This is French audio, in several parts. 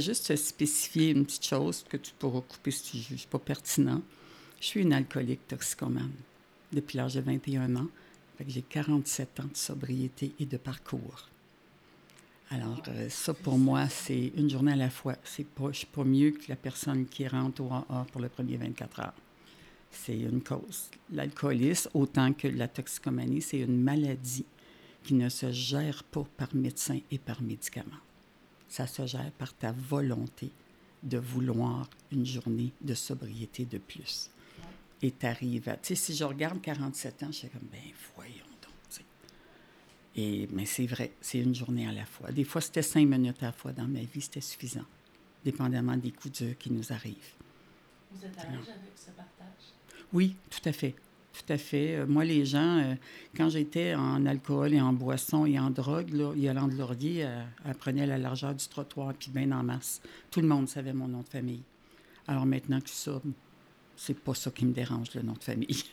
juste spécifier une petite chose que tu pourras couper si tu ne juges pas pertinent. Je suis une alcoolique toxicomane depuis l'âge de 21 ans. J'ai 47 ans de sobriété et de parcours. Alors, euh, ça, pour moi, c'est une journée à la fois. C'est pas, je ne suis pas mieux que la personne qui rentre au AA pour le premier 24 heures. C'est une cause. L'alcoolisme, autant que la toxicomanie, c'est une maladie qui ne se gère pas par médecin et par médicaments. Ça se gère par ta volonté de vouloir une journée de sobriété de plus. Et tu arrives à... Tu sais, si je regarde 47 ans, je suis comme, ben voyons donc. Et, mais c'est vrai, c'est une journée à la fois. Des fois, c'était cinq minutes à la fois dans ma vie, c'était suffisant, dépendamment des coups durs qui nous arrivent. Vous êtes à l'aise avec ce partage? Oui, tout à fait. Tout à fait. Euh, moi, les gens, euh, quand j'étais en alcool et en boisson et en drogue, là, Yolande Laurier, elle, elle, prenait la largeur du trottoir, puis bien en masse. Tout le monde savait mon nom de famille. Alors maintenant que ça, c'est pas ça qui me dérange, le nom de famille.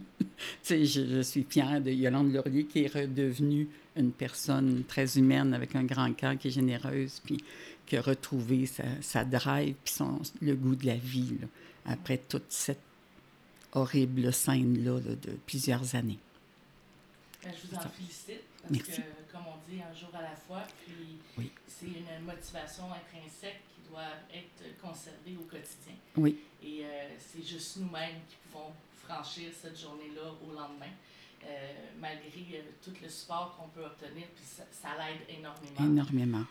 je, je, suis fière de Yolande Laurier, qui est redevenue une personne très humaine, avec un grand cœur, qui est généreuse, puis qui a retrouvé sa, drive, puis son, le goût de la vie, après toute cette horrible scène-là de plusieurs années. Ben, je vous en félicite parce Merci. que, comme on dit, un jour à la fois, puis oui. c'est une motivation intrinsèque qui doit être conservée au quotidien. Oui. Et euh, c'est juste nous-mêmes qui pouvons franchir cette journée-là au lendemain. Euh, malgré euh, tout le support qu'on peut obtenir, puis ça, ça l'aide énormément. Énormément.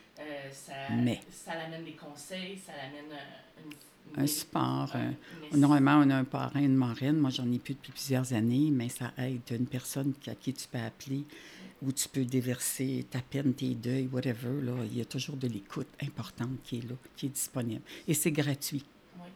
Ça, Mais. ça l'amène des conseils, ça l'amène une un support. Euh, normalement, on a un parrain, une marraine. Moi, j'en ai plus depuis plusieurs années, mais ça aide une personne à qui tu peux appeler où tu peux déverser ta peine, tes deuils, whatever. Là. Il y a toujours de l'écoute importante qui est là, qui est disponible. Et c'est gratuit. Oui.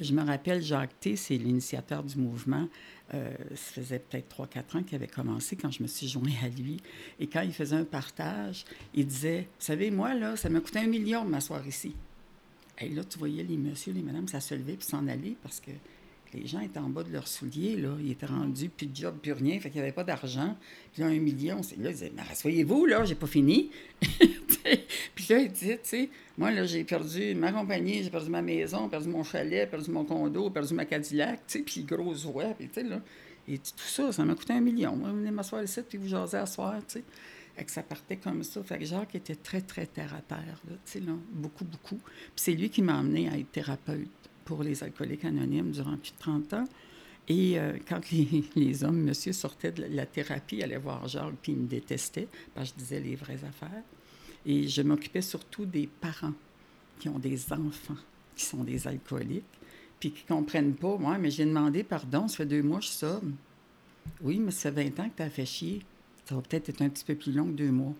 Je me rappelle, Jacques T., c'est l'initiateur du mouvement. Euh, ça faisait peut-être 3-4 ans qu'il avait commencé quand je me suis joint à lui. Et quand il faisait un partage, il disait Vous savez, moi, là, ça m'a coûté un million de m'asseoir ici. Et là, tu voyais les messieurs, les madames, ça se levait puis s'en aller parce que les gens étaient en bas de leurs souliers, là. Ils étaient rendus, plus de job, plus rien. Fait qu'il n'y avait pas d'argent. Puis là, un million, c'est là, ils disaient, mais asseyez-vous, là, j'ai pas fini. puis là, il disait, tu sais, moi, là, j'ai perdu ma compagnie, j'ai perdu ma maison, perdu mon chalet, perdu mon condo, perdu ma Cadillac, tu sais, puis grosse voix, puis tu sais, là. Et tout ça, ça m'a coûté un million. Moi, venez m'asseoir ici, puis vous jasez à soir, tu sais. Et que ça partait comme ça. Fait que Jacques était très, très terre à terre, beaucoup, beaucoup. C'est lui qui m'a amené à être thérapeute pour les alcooliques anonymes durant plus de 30 ans. Et euh, quand les, hommes, monsieur, sortaient de la, la thérapie, allaient voir Jacques, puis ils me détestaient, parce que je disais les vraies affaires. Et je m'occupais surtout des parents qui ont des enfants qui sont des alcooliques, puis qui ne comprennent pas. Moi, mais j'ai demandé pardon, ça fait deux mois que je somme. Oui, mais ça fait 20 ans que tu as fait chier. Ça va peut-être être un petit peu plus long que deux mois.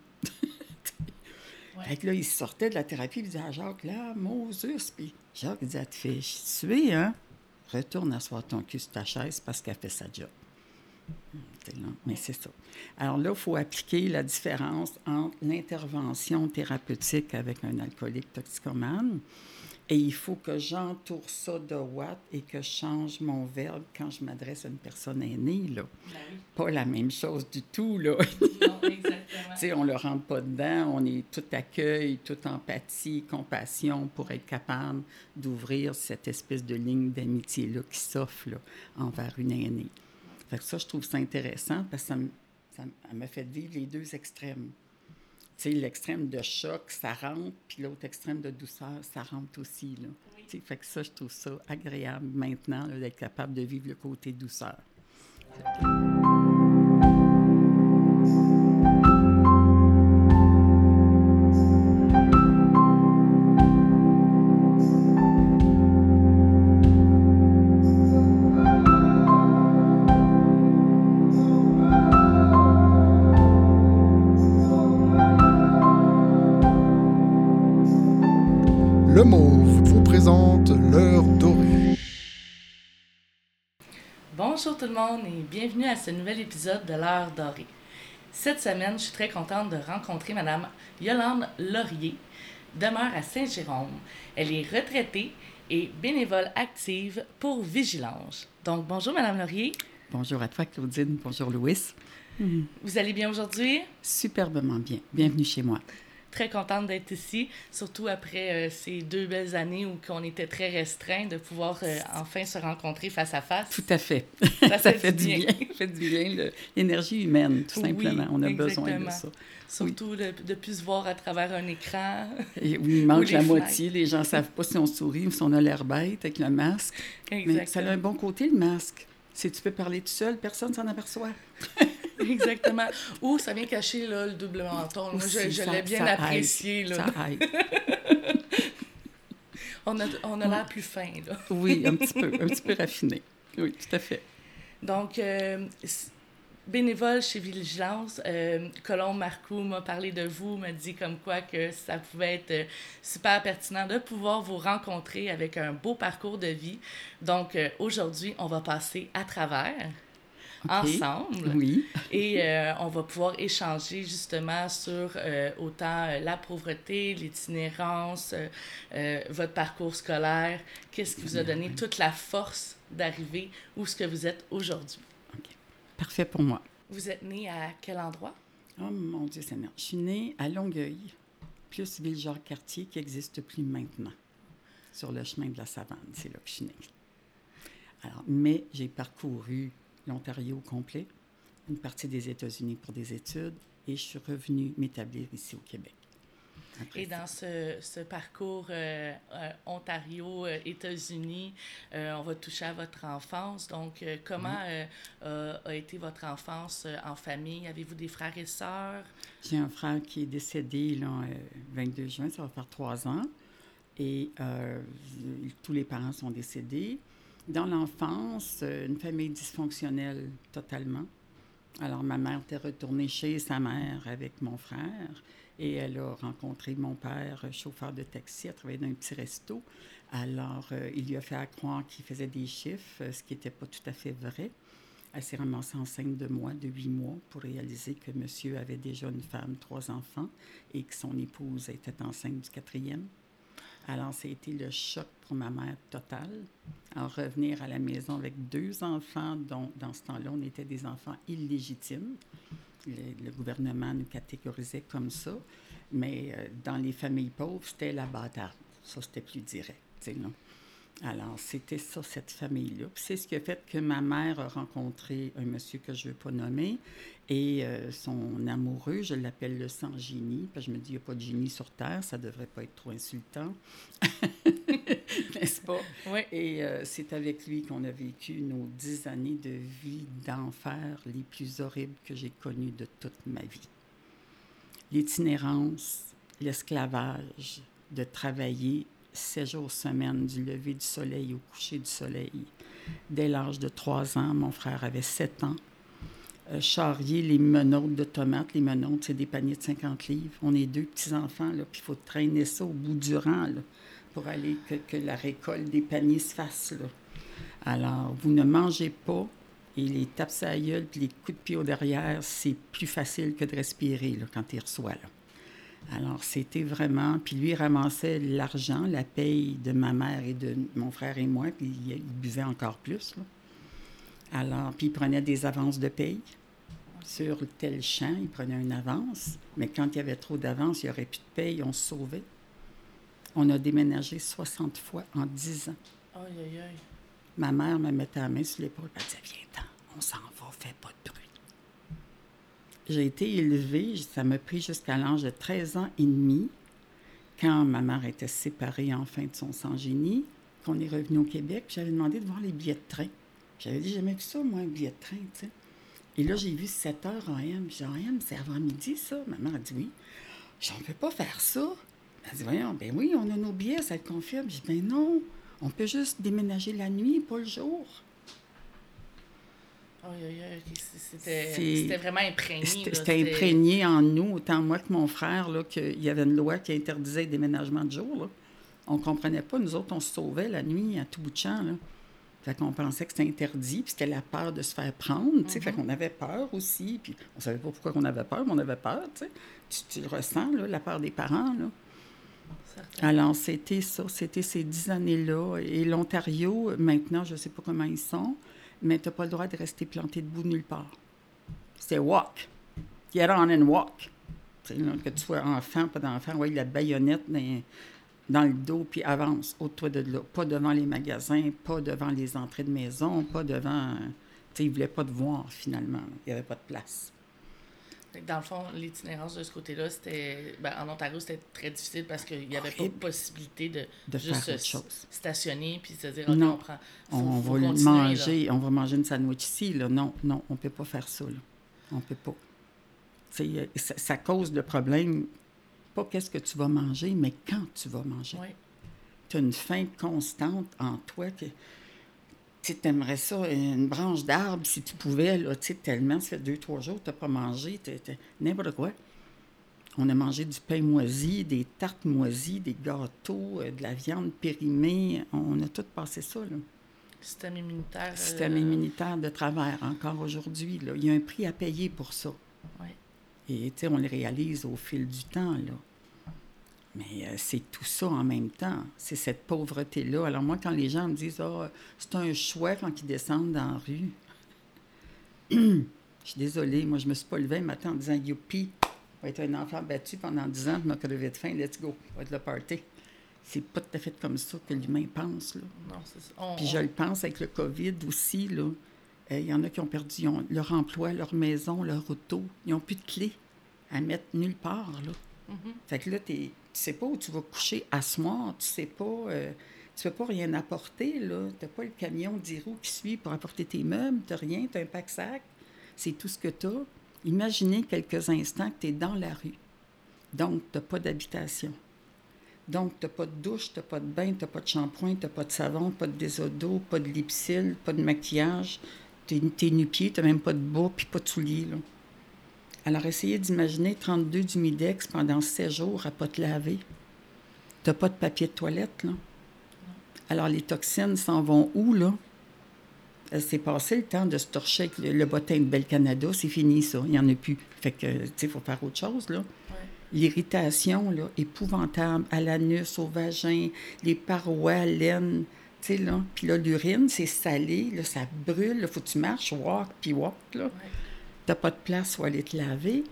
ouais. Fait que là, il sortait de la thérapie, il disait à Jacques, là, Moses, puis Jacques disait, elle te fait tuer, hein? Retourne asseoir ton cul sur ta chaise parce qu'elle fait sa job. Mais c'est ça. Alors là, il faut appliquer la différence entre l'intervention thérapeutique avec un alcoolique toxicomane et il faut que j'entoure ça de watts et que je change mon verbe quand je m'adresse à une personne aînée. Là. Ben oui. Pas la même chose du tout. Là. Non, exactement. on ne le rentre pas dedans. On est tout accueil, toute empathie, compassion pour être capable d'ouvrir cette espèce de ligne d'amitié-là qui s'offre envers une aînée. Fait que ça, je trouve ça intéressant parce que ça, ça m'a fait vivre les deux extrêmes. Sais, l'extrême de choc, ça rentre, puis l'autre extrême de douceur, ça rentre aussi. Là. Oui. Fait que ça, je trouve ça agréable maintenant d'être capable de vivre le côté douceur. Tout le monde et bienvenue à ce nouvel épisode de l'heure dorée. Cette semaine, je suis très contente de rencontrer Madame Yolande Laurier, demeure à Saint-Jérôme. Elle est retraitée et bénévole active pour Vigilance. Donc, bonjour Madame Laurier. Bonjour à toi, Claudine. Bonjour, Louis. Vous allez bien aujourd'hui? Superbement bien. Bienvenue chez moi. Très contente d'être ici, surtout après euh, ces deux belles années où on était très restreints, de pouvoir euh, enfin se rencontrer face à face. Tout à fait. Ça, fait, du bien. Ça fait du bien. L'énergie humaine, tout simplement. on a besoin de ça. Surtout de, de plus se voir à travers un écran. Et oui, il manque la moitié. Les gens ne savent pas si on sourit ou si on a l'air bête avec le masque. Exactement. Mais ça a un bon côté, le masque. Si tu peux parler tout seul, personne ne s'en aperçoit. Exactement. Ou ça vient cacher là, le double menton. Moi, je, l'ai bien apprécié. Là. Ça aide. on a, on a l'air plus fin. Là. oui, un petit peu, un petit peu raffiné. Oui, tout à fait. Donc, euh, bénévole chez Vigilance, euh, Colombe Marcoux m'a parlé de vous, m'a dit comme quoi que ça pouvait être euh, super pertinent de pouvoir vous rencontrer avec un beau parcours de vie. Donc, euh, aujourd'hui, on va passer à travers. Ensemble. Oui. Et on va pouvoir échanger justement sur autant la pauvreté, l'itinérance, votre parcours scolaire, qu'est-ce qui vous a donné toute la force d'arriver où ce que vous êtes aujourd'hui? Parfait pour moi. Vous êtes né à quel endroit? Oh mon Dieu Seigneur. Je suis née à Longueuil, plus Ville-Jacques-Cartier, qui n'existe plus maintenant, sur le chemin de la savane. C'est là que je suis née. Alors, mais j'ai parcouru l'Ontario complet, une partie des États-Unis pour des études, et je suis revenue m'établir ici au Québec. Et dans ce, ce parcours euh, euh, Ontario, euh, États-Unis, on va toucher à votre enfance. Donc, comment a été votre enfance en famille? Avez-vous des frères et sœurs? J'ai un frère qui est décédé le 22 juin, ça va faire trois ans. Et tous les parents sont décédés. Dans l'enfance, une famille dysfonctionnelle totalement. Alors, ma mère était retournée chez sa mère avec mon frère. Et elle a rencontré mon père, chauffeur de taxi, elle travaillait dans un petit resto. Alors, euh, il lui a fait croire qu'il faisait des chiffres, euh, ce qui n'était pas tout à fait vrai. Elle s'est ramassée enceinte de moi, de huit mois, pour réaliser que monsieur avait déjà une femme, trois enfants, et que son épouse était enceinte du quatrième. Alors, été le choc pour ma mère total. En revenir à la maison avec deux enfants, dont dans ce temps-là, on était des enfants illégitimes le, gouvernement nous catégorisait comme ça. Mais euh, dans les familles pauvres, c'était la bâtarde. Ça, c'était plus direct. Non? Alors, c'était ça, cette famille-là. c'est ce qui a fait que ma mère a rencontré un monsieur que je ne veux pas nommer et euh, son amoureux, je l'appelle le sans-génie, parce que je me dis, il n'y a pas de génie sur Terre, ça ne devrait pas être trop insultant. N'est-ce pas? Oui. Et euh, c'est avec lui qu'on a vécu nos dix années de vie d'enfer les plus horribles que j'ai connues de toute ma vie. L'itinérance, l'esclavage, de travailler sept jours semaine, du lever du soleil au coucher du soleil. Dès l'âge de trois ans, mon frère avait sept ans. Euh, charrier les menottes de tomates. Les menottes, c'est des paniers de 50 livres. On est deux petits-enfants, puis il faut traîner ça au bout du rang pour aller que, la récolte des paniers se fasse. Alors, vous ne mangez pas et les tapes à gueule les coups de pied au derrière, c'est plus facile que de respirer quand il reçoit. Là. Alors, c'était vraiment. Puis lui, il ramassait l'argent, la paye de ma mère et de mon frère et moi, puis il, buvait encore plus. Alors, puis il prenait des avances de paye. Sur tel champ, il prenait une avance. Mais quand il y avait trop d'avance, il n'y aurait plus de paye, on se sauvait. On a déménagé 60 fois en 10 ans. Aïe, aïe, aïe. Ma mère me mettait la main sur l'épaule. Elle disait Viens-t'en, on s'en va, fais pas de bruit. J'ai été élevée, ça m'a pris jusqu'à l'âge de 13 ans et demi, quand ma mère était séparée enfin de son sang-génie, qu'on est revenu au Québec, j'avais demandé de voir les billets de train. J'avais dit, jamais vu ça, moi, un billet de train, tu sais. Et là, j'ai vu 7 heures en M. J'ai dit, M, c'est avant midi, ça? Ma mère a dit oui. J'en peux pas faire ça. Elle a dit, voyons, ben oui, on a nos billets, ça te confirme. J'ai dit, ben non, on peut juste déménager la nuit, pas le jour. C'était vraiment imprégné. C'était imprégné en nous, autant moi que mon frère, qu'il y avait une loi qui interdisait le déménagement de jour. On ne comprenait pas. Nous autres, on se sauvait la nuit à tout bout de champ. Là. Fait qu'on pensait que c'était interdit, puis c'était la peur de se faire prendre, Fait mm-hmm. qu'on avait peur aussi, puis on savait pas pourquoi on avait peur, mais on avait peur, tu Tu, le ressens, là, la peur des parents, là. Alors, c'était ça, c'était ces dix années-là. Et l'Ontario, maintenant, je ne sais pas comment ils sont, mais tu n'as pas le droit de rester planté debout nulle part. C'est walk. Get on and walk. Là, que tu sois enfant, pas d'enfant, ouais, la baïonnette dans, le dos, puis avance, au-toi de là. Pas devant les magasins, pas devant les entrées de maison, pas devant... Tu ils voulaient pas te voir, finalement. Il n'y avait pas de place. Dans le fond, l'itinérance de ce côté-là, c'était. ben, en Ontario, c'était très difficile parce qu'il n'y avait pas de possibilité de, De juste faire autre se chose. stationner puis se dire, OK, Non. on prend. on faut- va là. manger, on va manger une sandwich ici, là. Non, non, on peut pas faire ça, là. On peut pas. Euh, ça, ça cause le problème, pas qu'est-ce que tu vas manger, mais quand tu vas manger. Oui. Tu as une faim constante en toi que tu aimerais ça, une branche d'arbre, si tu pouvais, là, tu sais, tellement, ça fait deux, trois jours que tu n'as pas mangé, n'importe quoi. On a mangé du pain moisi, des tartes moisies, des gâteaux, euh, de la viande périmée. On a tout passé ça, là. Système immunitaire. euh, Système immunitaire de travers, encore aujourd'hui. Il y a un prix à payer pour ça. Oui. Et tu sais, on le réalise au fil du temps, là. Mais euh, c'est tout ça en même temps. C'est cette pauvreté-là. Alors moi, quand les gens me disent « Ah, c'est un choix quand ils descendent dans la rue. » Je suis désolée, moi, je me suis pas levée un matin en disant « Youpi, on va être un enfant battu pendant 10 ans, puis m'a crevé de faim, let's go, va être le party. » C'est pas tout à fait comme ça que l'humain pense, là. Non, c'est ça. On- Puis je le pense avec le COVID aussi, là. Euh, Il y en a qui ont perdu ont leur emploi, leur maison, leur auto. Ils n'ont plus de clés à mettre nulle part, là. Mhm. Fait que là, t'es- tu sais pas où tu vas coucher à soir, tu sais pas... euh, tu peux pas rien apporter, là. T'as pas le camion 10 roues qui suit pour apporter tes meubles, t'as rien, t'as un pack-sac. C'est tout ce que t'as. Imaginez quelques instants que tu es dans la rue. Donc, t'as pas d'habitation. Donc, tu n'as pas de douche, tu n'as pas de bain, tu n'as pas de shampoing, tu n'as pas de savon, pas de désodo, pas de lipsil, pas de maquillage. Tu es, nu-pied, tu n'as même pas de bas, puis pas de souliers. Là. Alors, essayez d'imaginer 32 d'humidex pendant 7 jours à pas te laver. Tu n'as pas de papier de toilette. Là? Alors, les toxines s'en vont où, là? Euh, C'est passé le temps de se torcher avec le, le bottin de Bel Canada, c'est fini ça, il n'y en a plus. Fait que, tu sais, il faut faire autre chose, là. Ouais. L'irritation, là, épouvantable, à l'anus, au vagin, les parois, laine, tu sais, là. Puis là, l'urine, c'est salé, là, ça brûle, il faut que tu marches, walk, puis walk, là. Ouais. T'as pas de place où aller te laver.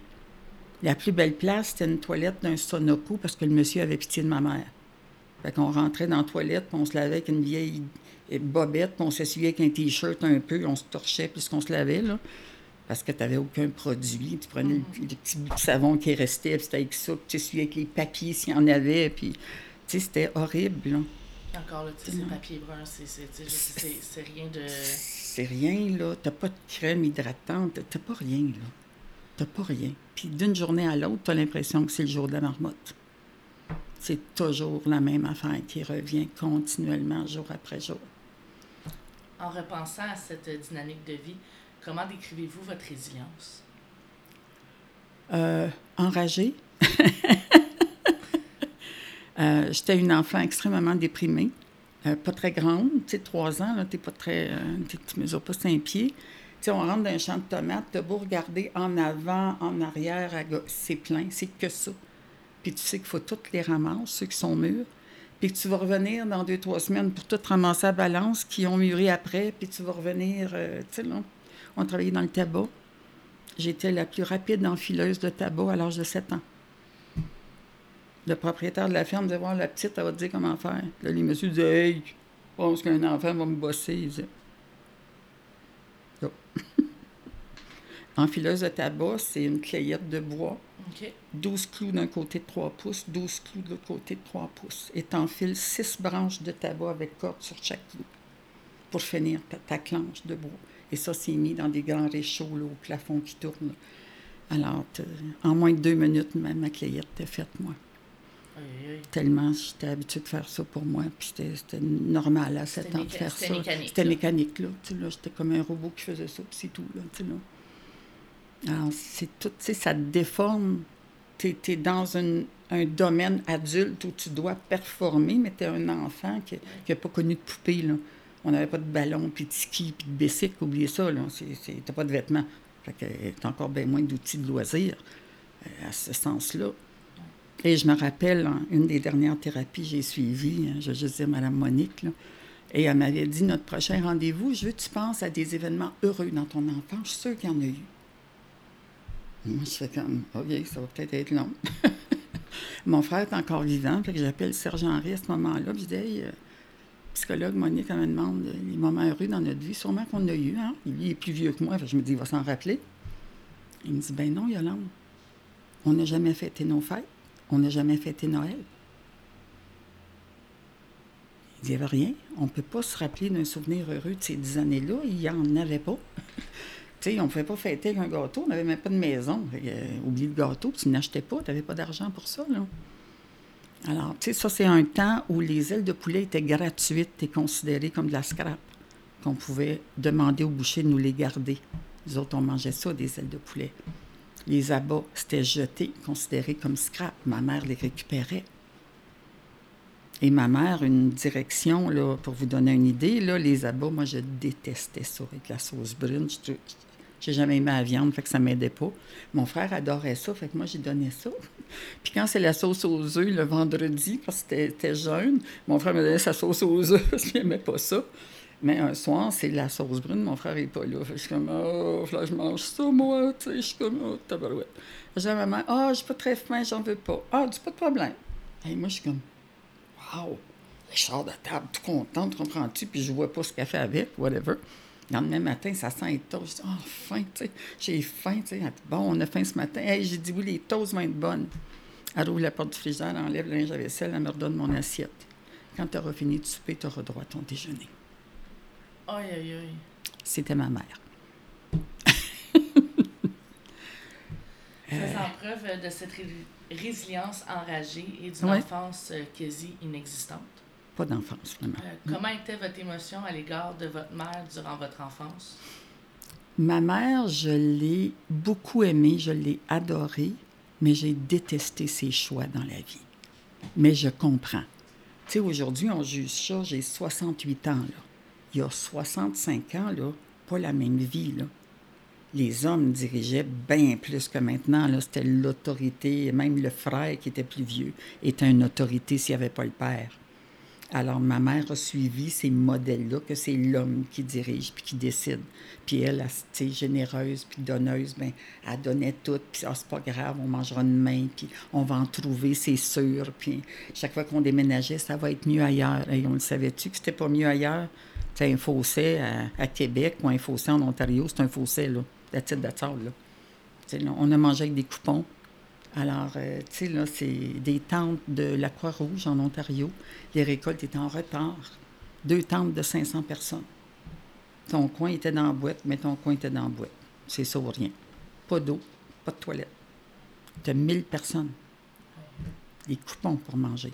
La plus belle place, c'était une toilette d'un Sonoco parce que le monsieur avait pitié de ma mère. Fait qu'on rentrait dans la toilette, puis on se lavait avec une vieille bobette, puis on s'essuyait avec un T-shirt un peu, on se torchait puisqu'on se lavait, là. Parce que tu n'avais aucun produit. Tu prenais le, le petit bout de savon qui restait, puis c'était avec ça, puis tu essuyais avec les papiers s'il y en avait, puis... Tu sais, c'était horrible, là. Encore là, tu sais, c'est papier brun, c'est rien de. C'est rien, là. T'as pas de crème hydratante. T'as pas rien, là. T'as pas rien. Puis d'une journée à l'autre, t'as l'impression que c'est le jour de la marmotte. C'est toujours la même affaire qui revient continuellement, jour après jour. En repensant à cette dynamique de vie, comment décrivez-vous votre résilience? Euh, enragée. Euh, J'étais une enfant extrêmement déprimée. Euh, pas très grande, tu sais, trois ans, là, t'es pas très... euh, tu mesures pas cinq pieds. Tu sais, on rentre dans un champ de tomates, t'as beau regarder en avant, en arrière, à c'est plein, c'est que ça. Puis tu sais qu'il faut toutes les ramasser, ceux qui sont mûrs. Puis tu vas revenir dans deux, trois semaines pour tout ramasser à balance, qui ont mûri après, puis tu vas revenir, tu sais, là, on travaillait dans le tabac. J'étais la plus rapide enfileuse de tabac à l'âge de 7 ans. Le propriétaire de la ferme disait voir la petite, elle va te dire comment faire. Là, les messieurs disaient Hey, je pense qu'un enfant va me bosser. Enfileuse de tabac, c'est une clayette de bois, OK. 12 clous d'un côté de 3 pouces, 12 clous de l'autre côté de 3 pouces. Et t'enfiles 6 branches de tabac avec corde sur chaque clou pour finir ta, ta clanche de bois. Et ça, c'est mis dans des grands réchauds là, au plafond qui tourne. Alors, en moins de deux minutes, ma, ma clayette était faite, moi. Tellement j'étais habituée de faire ça pour moi. Puis c'était normal à 7 C'était ans de faire ça. C'était mécanique, là. Tu là, j'étais comme un robot qui faisait ça, puis c'est tout, là. Tu. Alors, c'est tout, tu sais, ça te déforme. Tu es, dans une- un domaine adulte où tu dois performer, mais tu es un enfant qui n'a pas connu de poupée, là. On n'avait pas de ballon, puis de ski, puis de bicycle, oubliez ça, c'est- T'as pas de vêtements. Fait que t'as encore bien moins d'outils de loisirs euh, à ce sens-là. Et je me rappelle, une des dernières thérapies que j'ai suivies, hein, je vais juste dire Mme Monique, et elle m'avait dit notre prochain rendez-vous, je veux que tu penses à des événements heureux dans ton enfance. Je suis sûre qu'il y en a eu. Moi, je fais comme, OK, ça va peut-être être long. Mon frère est encore vivant, fait que j'appelle le sergent Henri à ce moment-là, je dis, hey, euh, psychologue Monique, elle me demande euh, les moments heureux dans notre vie, sûrement qu'on a eu, hein? Il est plus vieux que moi, je me dis, il va s'en rappeler. Il me dit, ben non, Yolande, on n'a jamais fêté nos fêtes, on n'a jamais fêté Noël. Il n'y avait rien. On ne peut pas se rappeler d'un souvenir heureux de ces dix années-là. Il n'y en avait pas. on ne pouvait pas fêter un gâteau. On n'avait même pas de maison. Euh, oublie le gâteau, tu n'achetais pas. Tu n'avais pas d'argent pour ça. Alors, tu sais, ça, c'est un temps où les ailes de poulet étaient gratuites et considérées comme de la scrap, qu'on pouvait demander au boucher de nous les garder. Les autres, on mangeait ça, des ailes de poulet. Les abats, c'était jeté, considéré comme scrap. Ma mère les récupérait. Et ma mère, une direction, là, pour vous donner une idée, les abats, moi, je détestais ça avec la sauce brune. Je n'ai jamais aimé la viande, fait que ça ne m'aidait pas. Mon frère adorait ça, fait que moi, j'ai donné ça. Puis quand c'est la sauce aux œufs le vendredi, parce que c'était jeune, mon frère me donnait sa sauce aux œufs parce qu'il n'aimait pas ça. Mais un soir, c'est la sauce brune, mon frère n'est pas là. je suis comme, oh, là, je mange ça, moi. Tu sais, je suis comme, oh, tabarouette. J'ai à ma ah, oh, j'ai pas très faim, j'en veux pas. Ah, dis pas de problème. Et moi, je suis comme, wow, je sors de table tout contente, comprends-tu, puis je vois pas ce qu'elle fait avec, whatever. Le lendemain matin, ça sent les toasts. Je dis, oh, faim, tu sais, j'ai faim, tu sais. Bon, on a faim ce matin. Hey, j'ai dit, oui, les toasts vont être bonnes. Elle ouvre la porte du frigidaire, elle enlève le linge à vaisselle, elle me redonne mon assiette. Quand tu auras fini de souper, tu auras droit à ton déjeuner. Aïe, aïe, aïe. C'était ma mère. Faisant preuve de cette résilience enragée et d'une enfance euh, quasi inexistante. Pas d'enfance, vraiment. Euh, comment était votre émotion à l'égard de votre mère durant votre enfance? Ma mère, je l'ai beaucoup aimée, je l'ai adorée, mais j'ai détesté ses choix dans la vie. Mais je comprends. Tu sais, aujourd'hui, on juge ça, j'ai 68 ans, là il y a 65 ans, là, pas la même vie. Les hommes dirigeaient bien plus que maintenant. C'était l'autorité. Même le frère, qui était plus vieux, était une autorité s'il n'y avait pas le père. Alors, ma mère a suivi ces modèles-là, que c'est l'homme qui dirige puis qui décide. Puis elle, elle généreuse puis donneuse, ben, elle donnait tout. Puis, ah, c'est pas grave, on mangera demain, puis on va en trouver, c'est sûr. Puis, chaque fois qu'on déménageait, ça va être mieux ailleurs. Et on le savait-tu que c'était pas mieux ailleurs? C'est un fossé à, Québec ou un fossé en Ontario, c'est un fossé, là, la titre de là. On a mangé avec des coupons. Alors, euh, tu sais, là, c'est des tentes de la Croix-Rouge en Ontario. Les récoltes étaient en retard. Deux tentes de 500 personnes. Ton coin était dans la boîte, mais ton coin était dans la boîte. C'est ça ou rien. Pas d'eau, pas de toilette. Tu as 1000 personnes. Des coupons pour manger.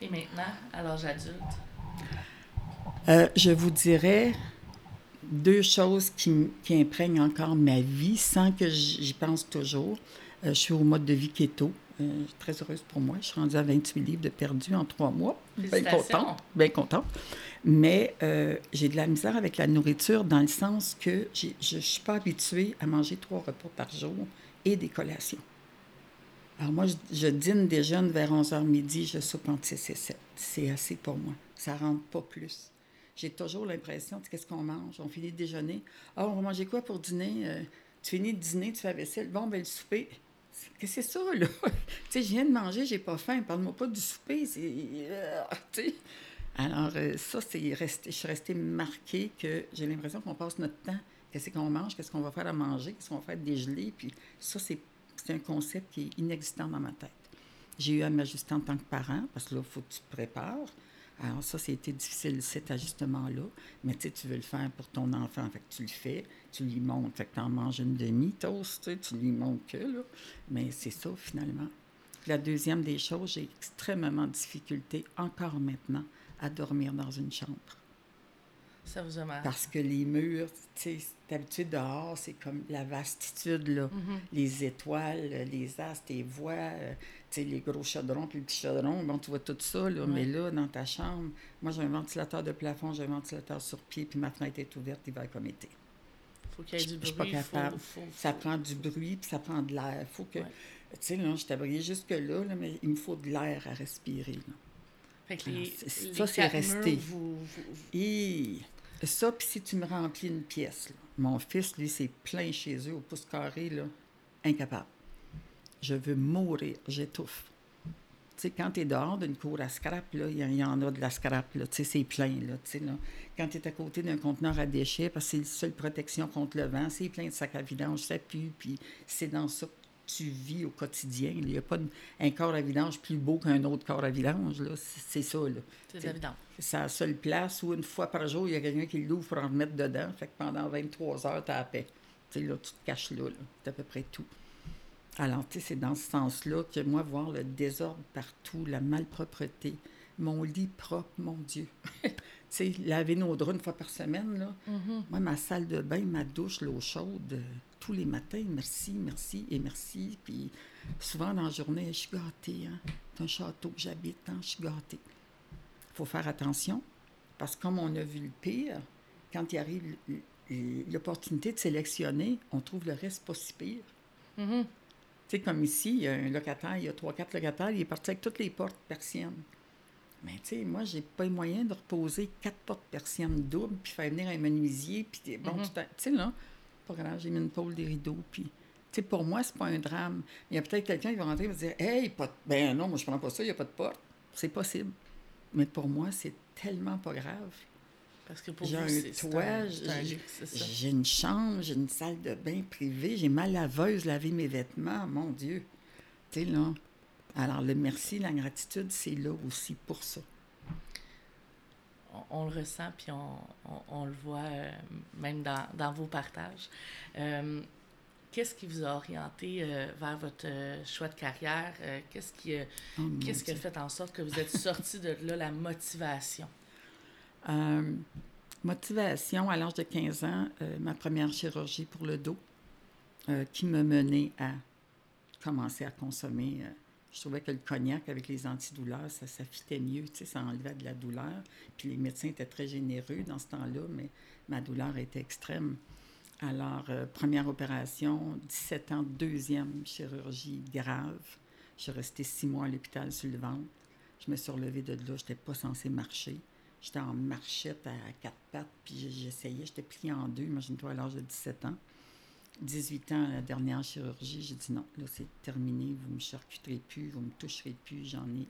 Et maintenant, à l'âge adulte? Euh, je vous dirais deux choses qui, qui, imprègnent encore ma vie sans que j'y pense toujours. Euh, je suis au mode de vie keto. Euh, très heureuse pour moi. Je suis rendue à 28 livres de perdu en trois mois. Bien contente. Bien contente. Mais j'ai de la misère avec la nourriture dans le sens que je ne suis pas habituée à manger trois repas par jour et des collations. Alors moi, je, je dîne, déjeune vers 11h midi, je soupe entre 6 et 7. C'est assez pour moi. Ça rentre pas plus j'ai toujours l'impression, de qu'est-ce qu'on mange? On finit de déjeuner. Ah, on va manger quoi pour dîner? Euh, tu finis de dîner, tu fais la vaisselle. Bon, ben le souper. Qu'est-ce que c'est ça, là? tu sais, je viens de manger, j'ai pas faim. Parle-moi pas du souper. C'est. Euh, Alors, euh, ça, c'est resté. Je suis restée marquée que j'ai l'impression qu'on passe notre temps. Qu'est-ce qu'on mange? Qu'est-ce qu'on va faire à manger? Qu'est-ce qu'on va faire dégeler? Puis ça, c'est un concept qui est inexistant dans ma tête. J'ai eu à m'ajuster en tant que parent, parce que là, il faut que tu te prépares. Alors ça, c'était difficile, cet ajustement-là. Mais tu sais, tu veux le faire pour ton enfant, fait que tu le fais, tu lui montres, fait que tu en manges une demi-toast, tu lui montres que, là. Mais c'est ça, finalement. La deuxième des choses, j'ai extrêmement de difficulté, encore maintenant, à dormir dans une chambre. Ça vous a mal. Parce que les murs, tu sais, d'habitude dehors, c'est comme la vastitude, là. Mm-hmm. Les étoiles, les astres, tes voix, euh, sais, les gros chaudrons puis les petits chaudrons. Bon, tu vois tout ça, là. Mais là, dans ta chambre, moi, j'ai un ventilateur de plafond, j'ai un ventilateur sur pied, puis ma fenêtre est ouverte, il va comme été. Faut qu'il y ait du bruit. Je suis pas capable. ça prend du bruit, puis ça prend de l'air. Faut que. Tu sais, là, je t'ai jusque-là, là, mais il me faut de l'air à respirer, là. Fait que les, ça, c'est resté. Vous, Et ça, puis si tu me remplis une pièce, mon fils, lui, c'est plein chez eux au pouce carré, là. incapable. Je veux mourir, j'étouffe. Tu sais, quand tu es dehors d'une cour à scrap, il y, y en a de la scrap, là, tu sais, c'est plein, là, tu sais, là. Quand tu es à côté d'un conteneur à déchets, parce que c'est la seule protection contre le vent, c'est plein de sacs à vidange, ça pue, puis c'est dans ça que tu vis au quotidien. Il n'y a pas de- un corps à vidange plus beau qu'un autre corps à vidange, là, c'est ça, là. C'est évident. C'est la seule place où une fois par jour, il y a quelqu'un qui l'ouvre pour en remettre dedans. Fait que pendant 23 heures, tu as la paix. Tu sais, là, tu te caches là, là. C'est à peu près tout. Alors, tu sais, c'est dans ce sens-là que moi, voir le désordre partout, la malpropreté, mon lit propre, mon Dieu. tu sais, laver nos draps une fois par semaine, là. Moi, ma salle de bain, ma douche, l'eau chaude, euh, tous les matins, merci, merci et merci. Puis souvent dans la journée, je suis gâtée. Hein. C'est un château que j'habite, hein, je suis gâtée. Il faut faire attention, parce que comme on a vu le pire, quand il arrive l'opportunité de sélectionner, on trouve le reste pas si pire. Mhm. Tu sais, comme ici, il y a un locataire, il y a trois, quatre locataires, il est parti avec toutes les portes persiennes. Mais tu sais, moi, j'ai pas les moyens de reposer quatre portes persiennes doubles, puis faire venir un menuisier, puis bon, Mhm. à- tu sais, là, pas grave, j'ai mis une pôle des rideaux, puis... Tu sais, pour moi, c'est pas un drame. Il y a peut-être quelqu'un qui va rentrer et va dire « Hey, pas de... Ben non, moi, je prends pas ça, il n'y a pas de porte. » C'est possible. Mais pour moi, c'est tellement pas grave. Parce que pour J'ai vous, un c'est toit, un, c'est un j'ai- luxe, c'est ça. J'ai une chambre, j'ai une salle de bain privée, j'ai ma laveuse laver mes vêtements, mon Dieu. Tu sais, là. Alors, le merci, la gratitude, c'est là aussi pour ça. on, on le ressent, puis on, on- on le voit euh, même dans, dans vos partages. Euh, Qu'est-ce qui vous a orienté euh, vers votre euh, choix de carrière? Euh, Qu'est-ce qui, a- Oh, qu'est-ce qui a fait en sorte que vous êtes sorti de là, la motivation? Euh, motivation, à l'âge de 15 ans, euh, ma première chirurgie pour le dos, euh, qui me menait à commencer à consommer. je trouvais que le cognac avec les antidouleurs, ça, ça fitait mieux, tu ça enlevait de la douleur. Puis les médecins étaient très généreux dans ce temps-là, mais ma douleur était extrême. Alors, première opération, 17 ans, deuxième chirurgie grave. Je suis restée six mois à l'hôpital sur le ventre. Je me suis relevée de là, je n'étais pas censée marcher. J'étais en marchette à quatre pattes, puis j'essayais, j'étais pliée en deux, imagine-toi, à l'âge de 17 ans. 18 ans, la dernière chirurgie, j'ai dit non, là, c'est terminé, vous me charcuterez plus, vous me toucherez plus, j'en ai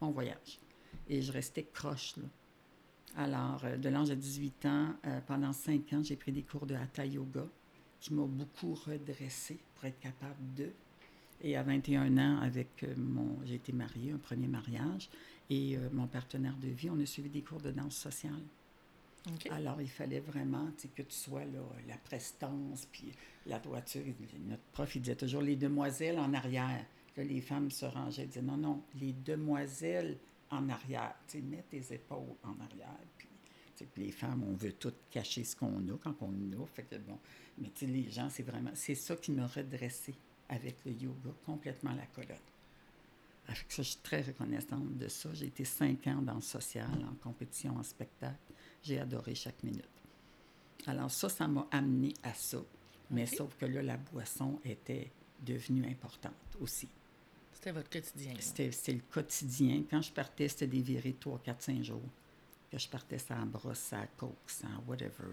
mon voyage. Et je restais croche, là. Alors, euh, de l'âge de 18 ans, euh, pendant 5 ans, j'ai pris des cours de Hatha Yoga qui m'ont beaucoup redressée pour être capable de. Et à 21 ans, avec euh, mon. J'ai été mariée, un premier mariage, et euh, mon partenaire de vie, on a suivi des cours de danse sociale. Alors, il fallait vraiment que tu sois là, la prestance, puis la droiture. Notre prof, il disait toujours les demoiselles en arrière. Là, les femmes se rangeaient, disaient non, non, les demoiselles en arrière. Tu mets tes épaules en arrière. Puis, les femmes, on veut tout cacher ce qu'on a quand on a. Fait que bon. Mais les gens, c'est vraiment. C'est ça qui m'a redressé avec le yoga, complètement la colonne. Ça, je suis très reconnaissante de ça. J'ai été cinq ans dans le social, en compétition, en spectacle. J'ai adoré chaque minute. Alors ça, ça m'a amené à ça. Mais sauf que là, la boisson était devenue importante aussi. C'était votre quotidien. C'était le quotidien. Quand je partais, c'était des virées de 3, 4, 5 jours. Que je partais sans brosse, sans coke, sans whatever.